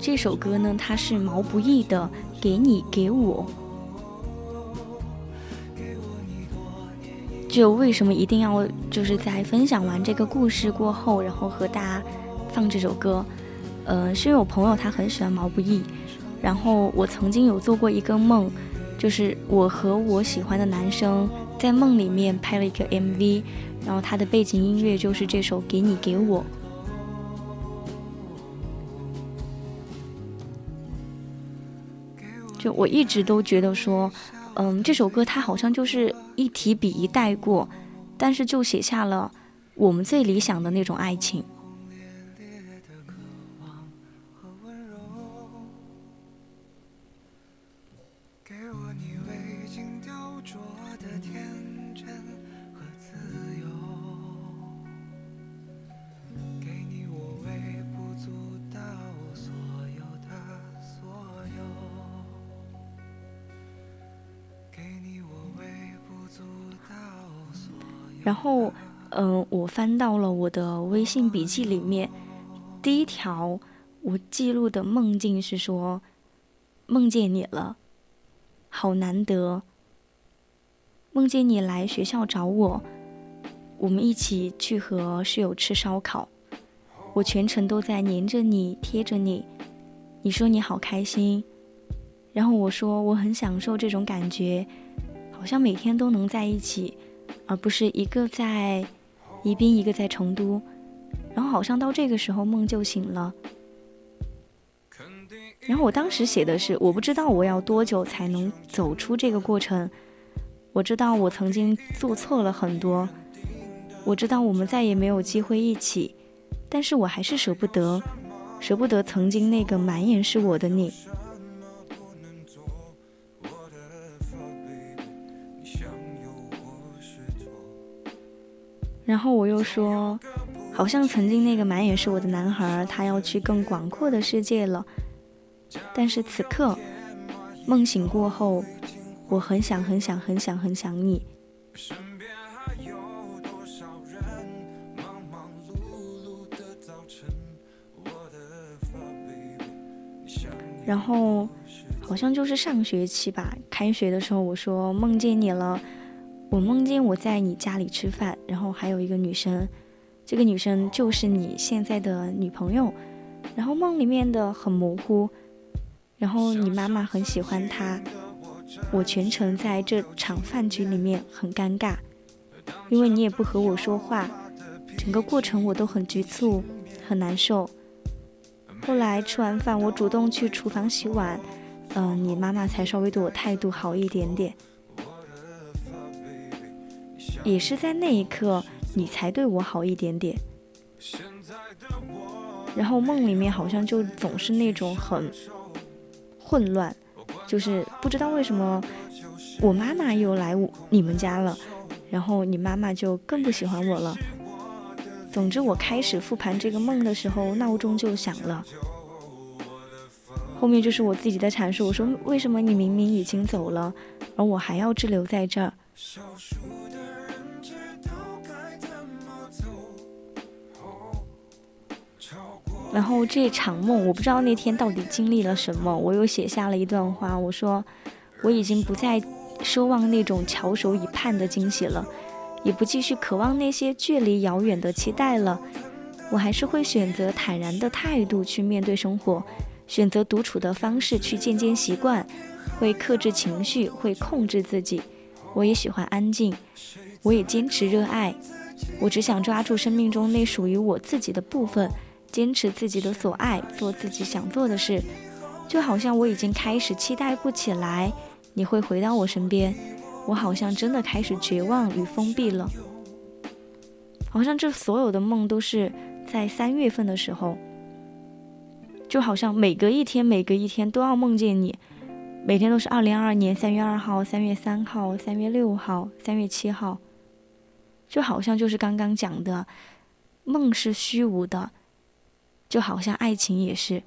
这首歌呢，它是毛不易的《给你给我》。就为什么一定要就是在分享完这个故事过后，然后和大家放这首歌？呃，是因为我朋友他很喜欢毛不易，然后我曾经有做过一个梦，就是我和我喜欢的男生在梦里面拍了一个 MV，然后他的背景音乐就是这首《给你给我》。就我一直都觉得说，嗯，这首歌它好像就是一提笔一带过，但是就写下了我们最理想的那种爱情。然后，嗯、我翻到了我的微信笔记里面，第一条我记录的梦境是说，梦见你了，好难得。梦见你来学校找我，我们一起去和室友吃烧烤，我全程都在黏着你，贴着你。你说你好开心，然后我说我很享受这种感觉，好像每天都能在一起。而不是一个在宜宾，一个在成都，然后好像到这个时候梦就醒了。然后我当时写的是，我不知道我要多久才能走出这个过程。我知道我曾经做错了很多，我知道我们再也没有机会一起，但是我还是舍不得，舍不得曾经那个满眼是我的你。然后我又说，好像曾经那个满眼是我的男孩，他要去更广阔的世界了。但是此刻，梦醒过后，我很想很想很想很想你。然后好像就是上学期吧，开学的时候我说梦见你了，我梦见我在你家里吃饭，然后还有一个女生，这个女生就是你现在的女朋友，然后梦里面的很模糊，然后你妈妈很喜欢她，我全程在这场饭局里面很尴尬，因为你也不和我说话，整个过程我都很局促，很难受。后来吃完饭，我主动去厨房洗碗，嗯、你妈妈才稍微对我态度好一点点。也是在那一刻，你才对我好一点点。然后梦里面好像就总是那种很混乱，就是不知道为什么我妈妈又来你们家了，然后你妈妈就更不喜欢我了。总之，我开始复盘这个梦的时候，闹钟就响了。后面就是我自己的阐述，我说为什么你明明已经走了，而我还要滞留在这儿？然后这场梦，我不知道那天到底经历了什么，我又写下了一段话，我说我已经不再奢望那种翘首以盼的惊喜了，也不继续渴望那些距离遥远的期待了，我还是会选择坦然的态度去面对生活，选择独处的方式去渐渐习惯，会克制情绪，会控制自己。我也喜欢安静，我也坚持热爱，我只想抓住生命中那属于我自己的部分，坚持自己的所爱，做自己想做的事。就好像我已经开始期待不起来你会回到我身边，我好像真的开始绝望与封闭了。好像这所有的梦都是在三月份的时候，就好像每隔一天，每隔一天都要梦见你，每天都是二零二二年三月二号、三月三号、三月六号、三月七号，就好像就是刚刚讲的，梦是虚无的，就好像爱情也是。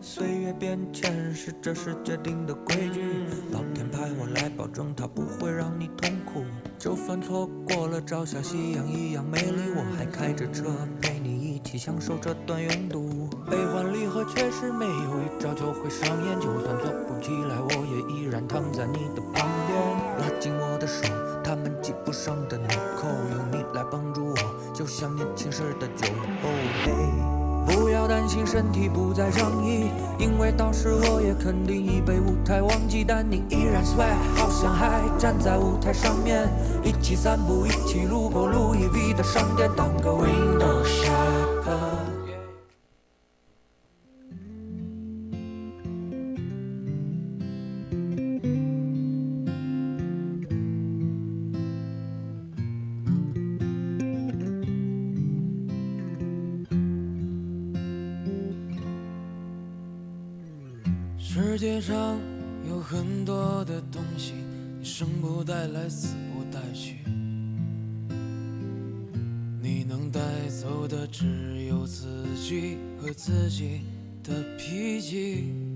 岁月变迁是这世界定的规矩，老天派我来保证它不会让你痛苦。就算错过了朝霞夕阳一样美丽，我还开着车陪一起享受这段拥堵。悲欢离合确实没有一招就会上演，就算坐不起来，我也依然躺在你的旁边，拉紧我的手，他们系不上的纽扣，有你来帮助我，就像年轻时的酒。不要担心身体不再仗义，因为到时我也肯定已被舞台忘记，但你依然 swag，好像还站在舞台上面，一起散步，一起路过路易 V 的商店，当个 window shopper。死不带去。你能带走的只有自己和自己的脾气。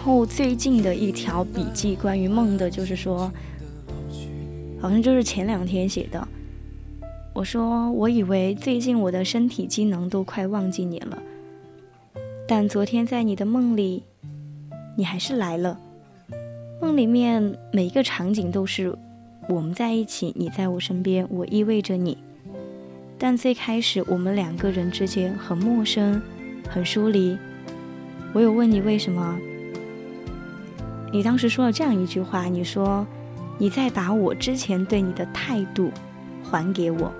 后最近的一条笔记关于梦的，就是说，好像就是前两天写的。我说，我以为最近我的身体机能都快忘记你了，但昨天在你的梦里，你还是来了。梦里面每一个场景都是我们在一起，你在我身边，我依偎着你。但最开始我们两个人之间很陌生，很疏离。我有问你为什么，你当时说了这样一句话，你说你再把我之前对你的态度还给我。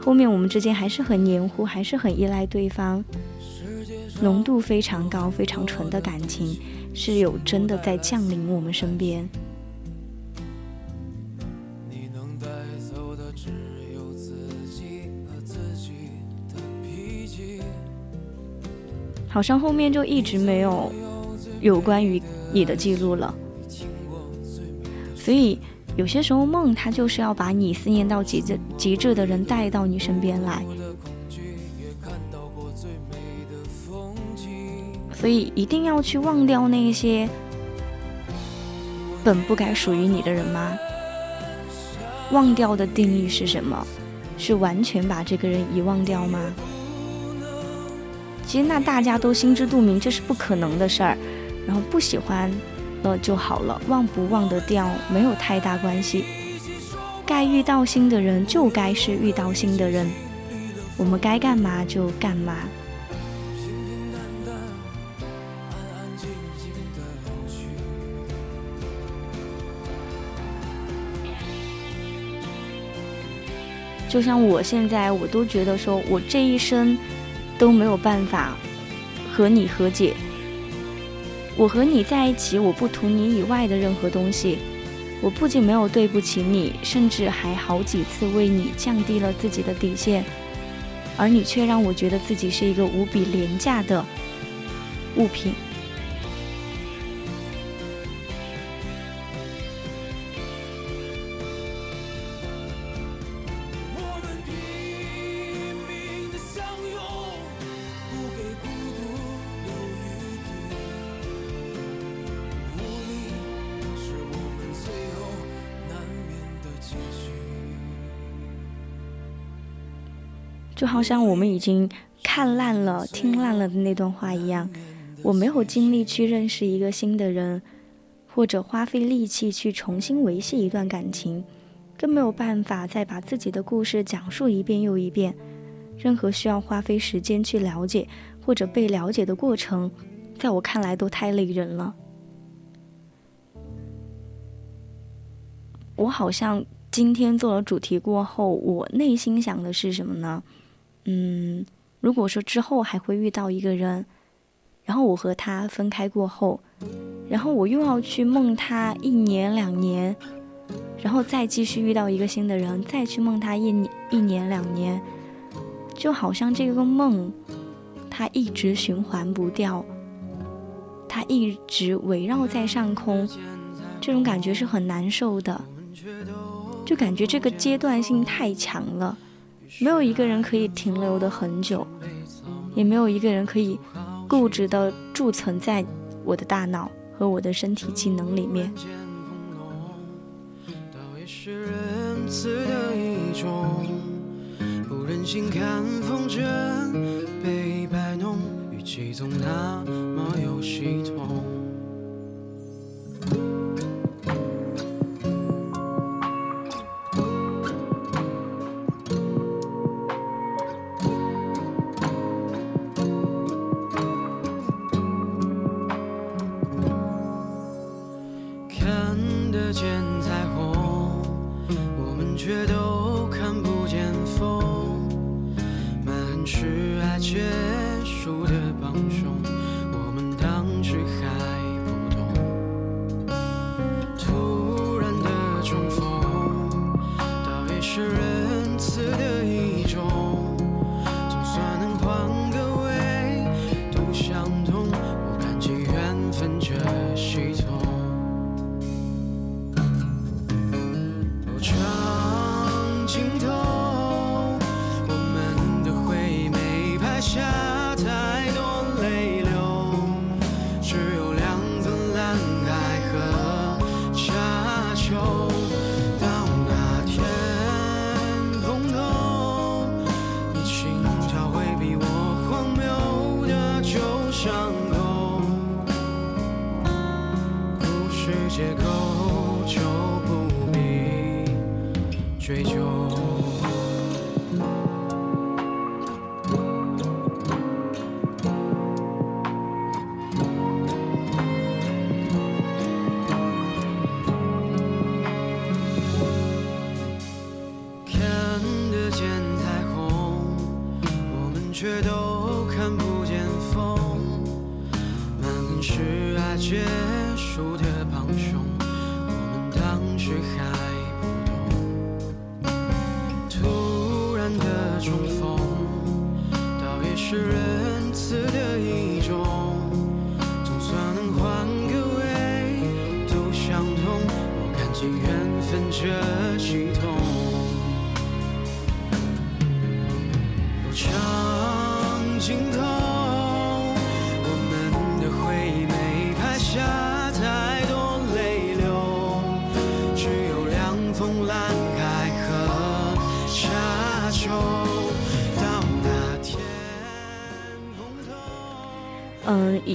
后面我们之间还是很黏糊，还是很依赖对方，浓度非常高、非常纯的感情是有真的在降临我们身边。你能带走的只有自己和自己的脾气。好像后面就一直没有有关于你的记录了。所以有些时候梦，它就是要把你思念到极致极致的人带到你身边来。所以一定要去忘掉那些本不该属于你的人吗？忘掉的定义是什么？是完全把这个人遗忘掉吗？其实那大家都心知肚明，这是不可能的事儿。然后不喜欢了就好了，忘不忘得掉没有太大关系。该遇到新的人就该是遇到新的人，我们该干嘛就干嘛。就像我现在，我都觉得说，我这一生都没有办法和你和解。我和你在一起，我不图你以外的任何东西。我不仅没有对不起你，甚至还好几次为你降低了自己的底线。而你却让我觉得自己是一个无比廉价的物品。就好像我们已经看烂了、听烂了的那段话一样，我没有精力去认识一个新的人，或者花费力气去重新维系一段感情，更没有办法再把自己的故事讲述一遍又一遍。任何需要花费时间去了解或者被了解的过程，在我看来都太累人了。我好像今天做了主题过后，我内心想的是什么呢？嗯，如果说之后还会遇到一个人，然后我和他分开过后，然后我又要去梦他一年两年，然后再继续遇到一个新的人，再去梦他一一年两年，就好像这个梦，它一直循环不掉，它一直围绕在上空，这种感觉是很难受的，就感觉这个阶段性太强了。没有一个人可以停留的很久，也没有一个人可以固执的贮存在我的大脑和我的身体机能里面。倒也是仁慈的一种，不忍心看风筝被摆弄，语气总那么有系统。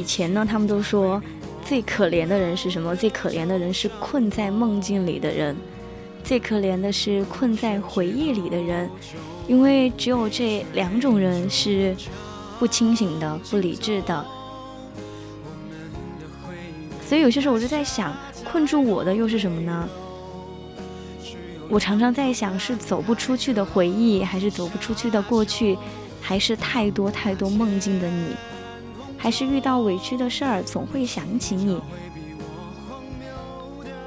前呢，他们都说最可怜的人是什么？最可怜的人是困在梦境里的人，最可怜的是困在回忆里的人，因为只有这两种人是不清醒的、不理智的。所以有些时候我就在想，困住我的又是什么呢？我常常在想，是走不出去的回忆，还是走不出去的过去，还是太多太多梦境的你？还是遇到委屈的事儿总会想起你，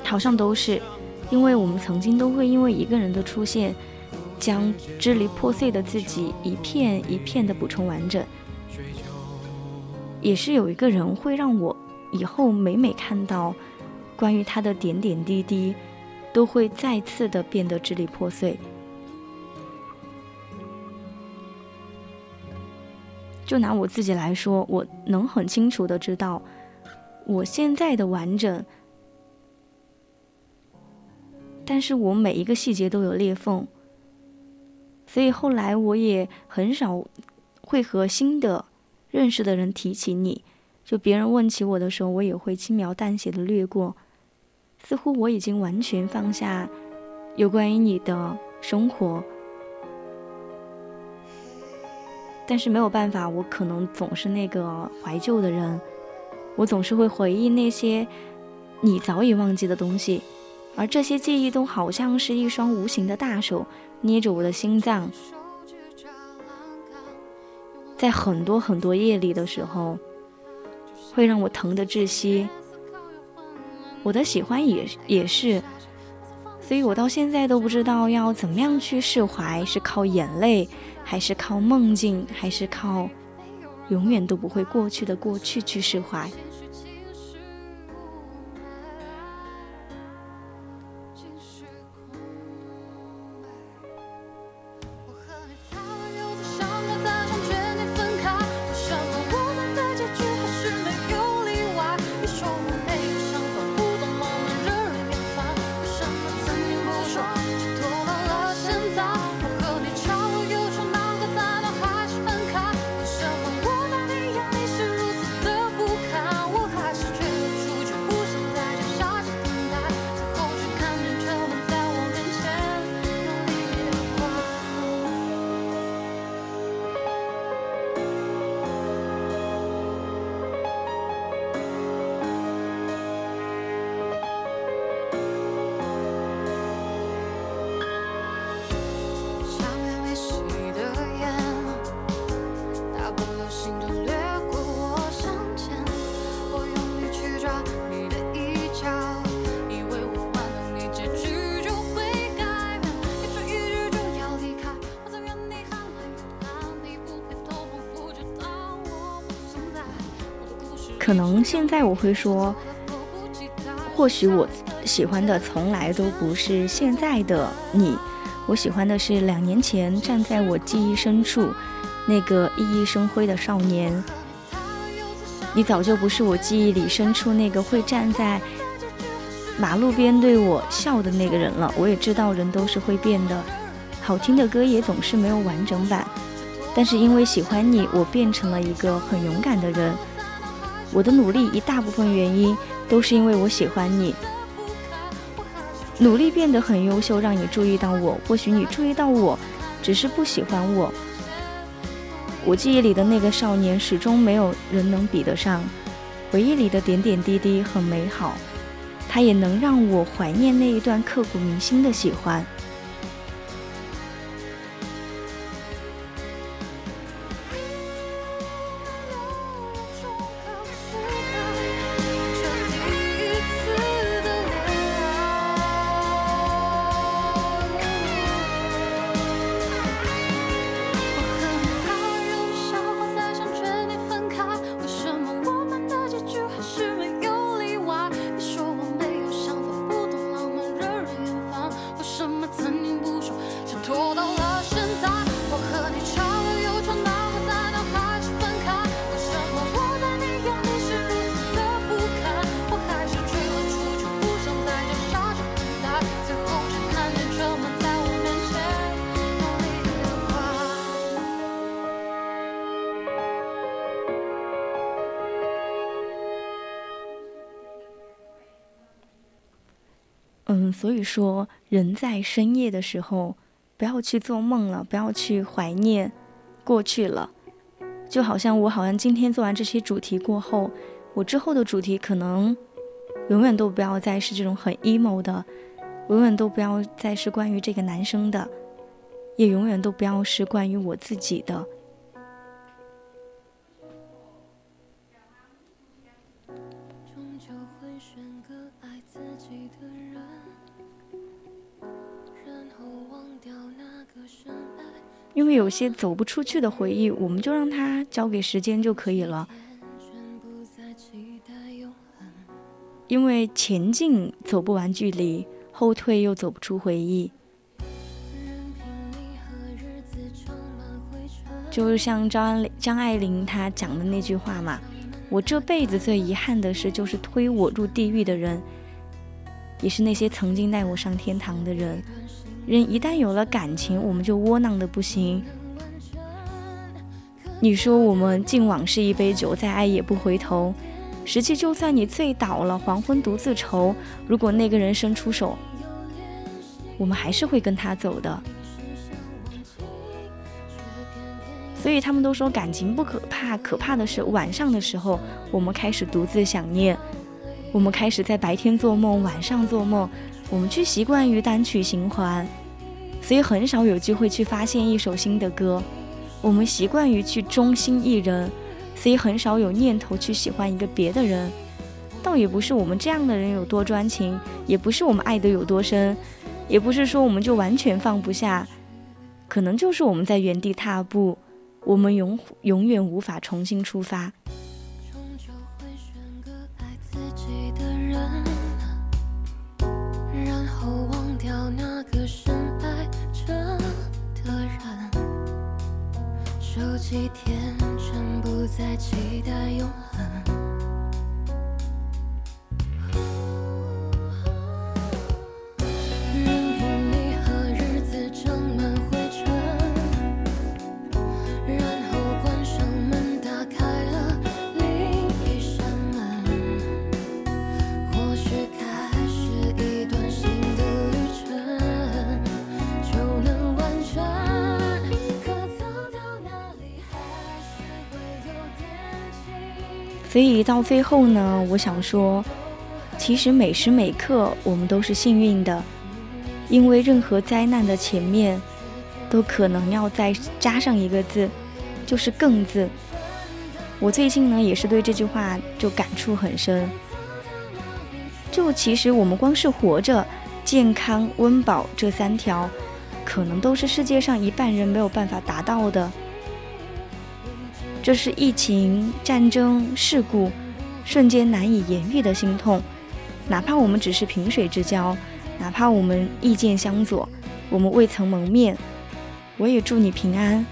好像都是，因为我们曾经都会因为一个人的出现，将支离破碎的自己一片一片的补充完整。也是有一个人会让我以后每每看到关于他的点点滴滴，都会再次的变得支离破碎。就拿我自己来说，我能很清楚的知道我现在的完整，但是我每一个细节都有裂缝，所以后来我也很少会和新的。认识的人提起你，就别人问起我的时候，我也会轻描淡写的略过，似乎我已经完全放下有关于你的生活。但是没有办法，我可能总是那个怀旧的人，我总是会回忆那些你早已忘记的东西，而这些记忆都好像是一双无形的大手捏着我的心脏。在很多很多夜里的时候，会让我疼得窒息。我的喜欢也也是，所以我到现在都不知道要怎么样去释怀，是靠眼泪，还是靠梦境，还是靠永远都不会过去的过去去释怀。现在我会说，或许我喜欢的从来都不是现在的你，我喜欢的是两年前站在我记忆深处那个熠熠生辉的少年。你早就不是我记忆里深处那个会站在马路边对我笑的那个人了。我也知道人都是会变的，好听的歌也总是没有完整版。但是因为喜欢你，我变成了一个很勇敢的人。我的努力一大部分原因都是因为我喜欢你，努力变得很优秀，让你注意到我。或许你注意到我，只是不喜欢我。我记忆里的那个少年，始终没有人能比得上。回忆里的点点滴滴很美好，它也能让我怀念那一段刻骨铭心的喜欢。人在深夜的时候，不要去做梦了，不要去怀念过去了。就好像我，好像今天做完这些主题过后，我之后的主题可能永远都不要再是这种很 emo 的，永远都不要再是关于这个男生的，也永远都不要是关于我自己的。因为有些走不出去的回忆，我们就让它交给时间就可以了。因为前进走不完距离，后退又走不出回忆。就像张张爱玲她讲的那句话嘛，我这辈子最遗憾的事就是推我入地狱的人，也是那些曾经带我上天堂的人。人一旦有了感情，我们就窝囊的不行。你说我们敬往事一杯酒，再爱也不回头。实际就算你醉倒了，黄昏独自愁，如果那个人伸出手，我们还是会跟他走的。所以他们都说感情不可怕，可怕的是晚上的时候，我们开始独自想念，我们开始在白天做梦，晚上做梦。我们去习惯于单曲循环，所以很少有机会去发现一首新的歌。我们习惯于去忠心一人，所以很少有念头去喜欢一个别的人。倒也不是我们这样的人有多专情，也不是我们爱得有多深，也不是说我们就完全放不下，可能就是我们在原地踏步，我们永永远无法重新出发。几天，全部在期待永恒。所以到最后呢，我想说，其实每时每刻我们都是幸运的，因为任何灾难的前面，都可能要再加上一个字，就是“更”字。我最近呢也是对这句话就感触很深。就其实我们光是活着、健康、温饱这三条，可能都是世界上一半人没有办法达到的。这是疫情、战争、事故，瞬间难以言喻的心痛。哪怕我们只是萍水之交，哪怕我们意见相左，我们未曾蒙面，我也祝你平安，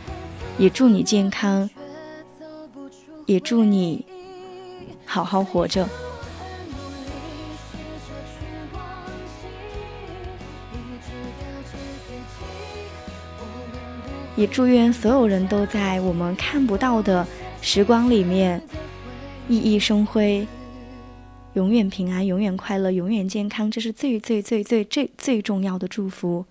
也祝你健康，也祝你好好活着。也祝愿所有人都在我们看不到的时光里面熠熠生辉，永远平安，永远快乐，永远健康，这是最最最最最最重要的祝福。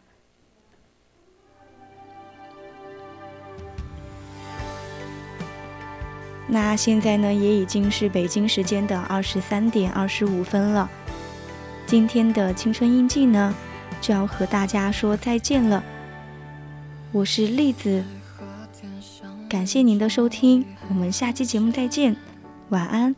那现在呢，也已经是北京时间的二十三点二十五分了。今天的青春印记呢，就要和大家说再见了。我是栗子，感谢您的收听，我们下期节目再见，晚安。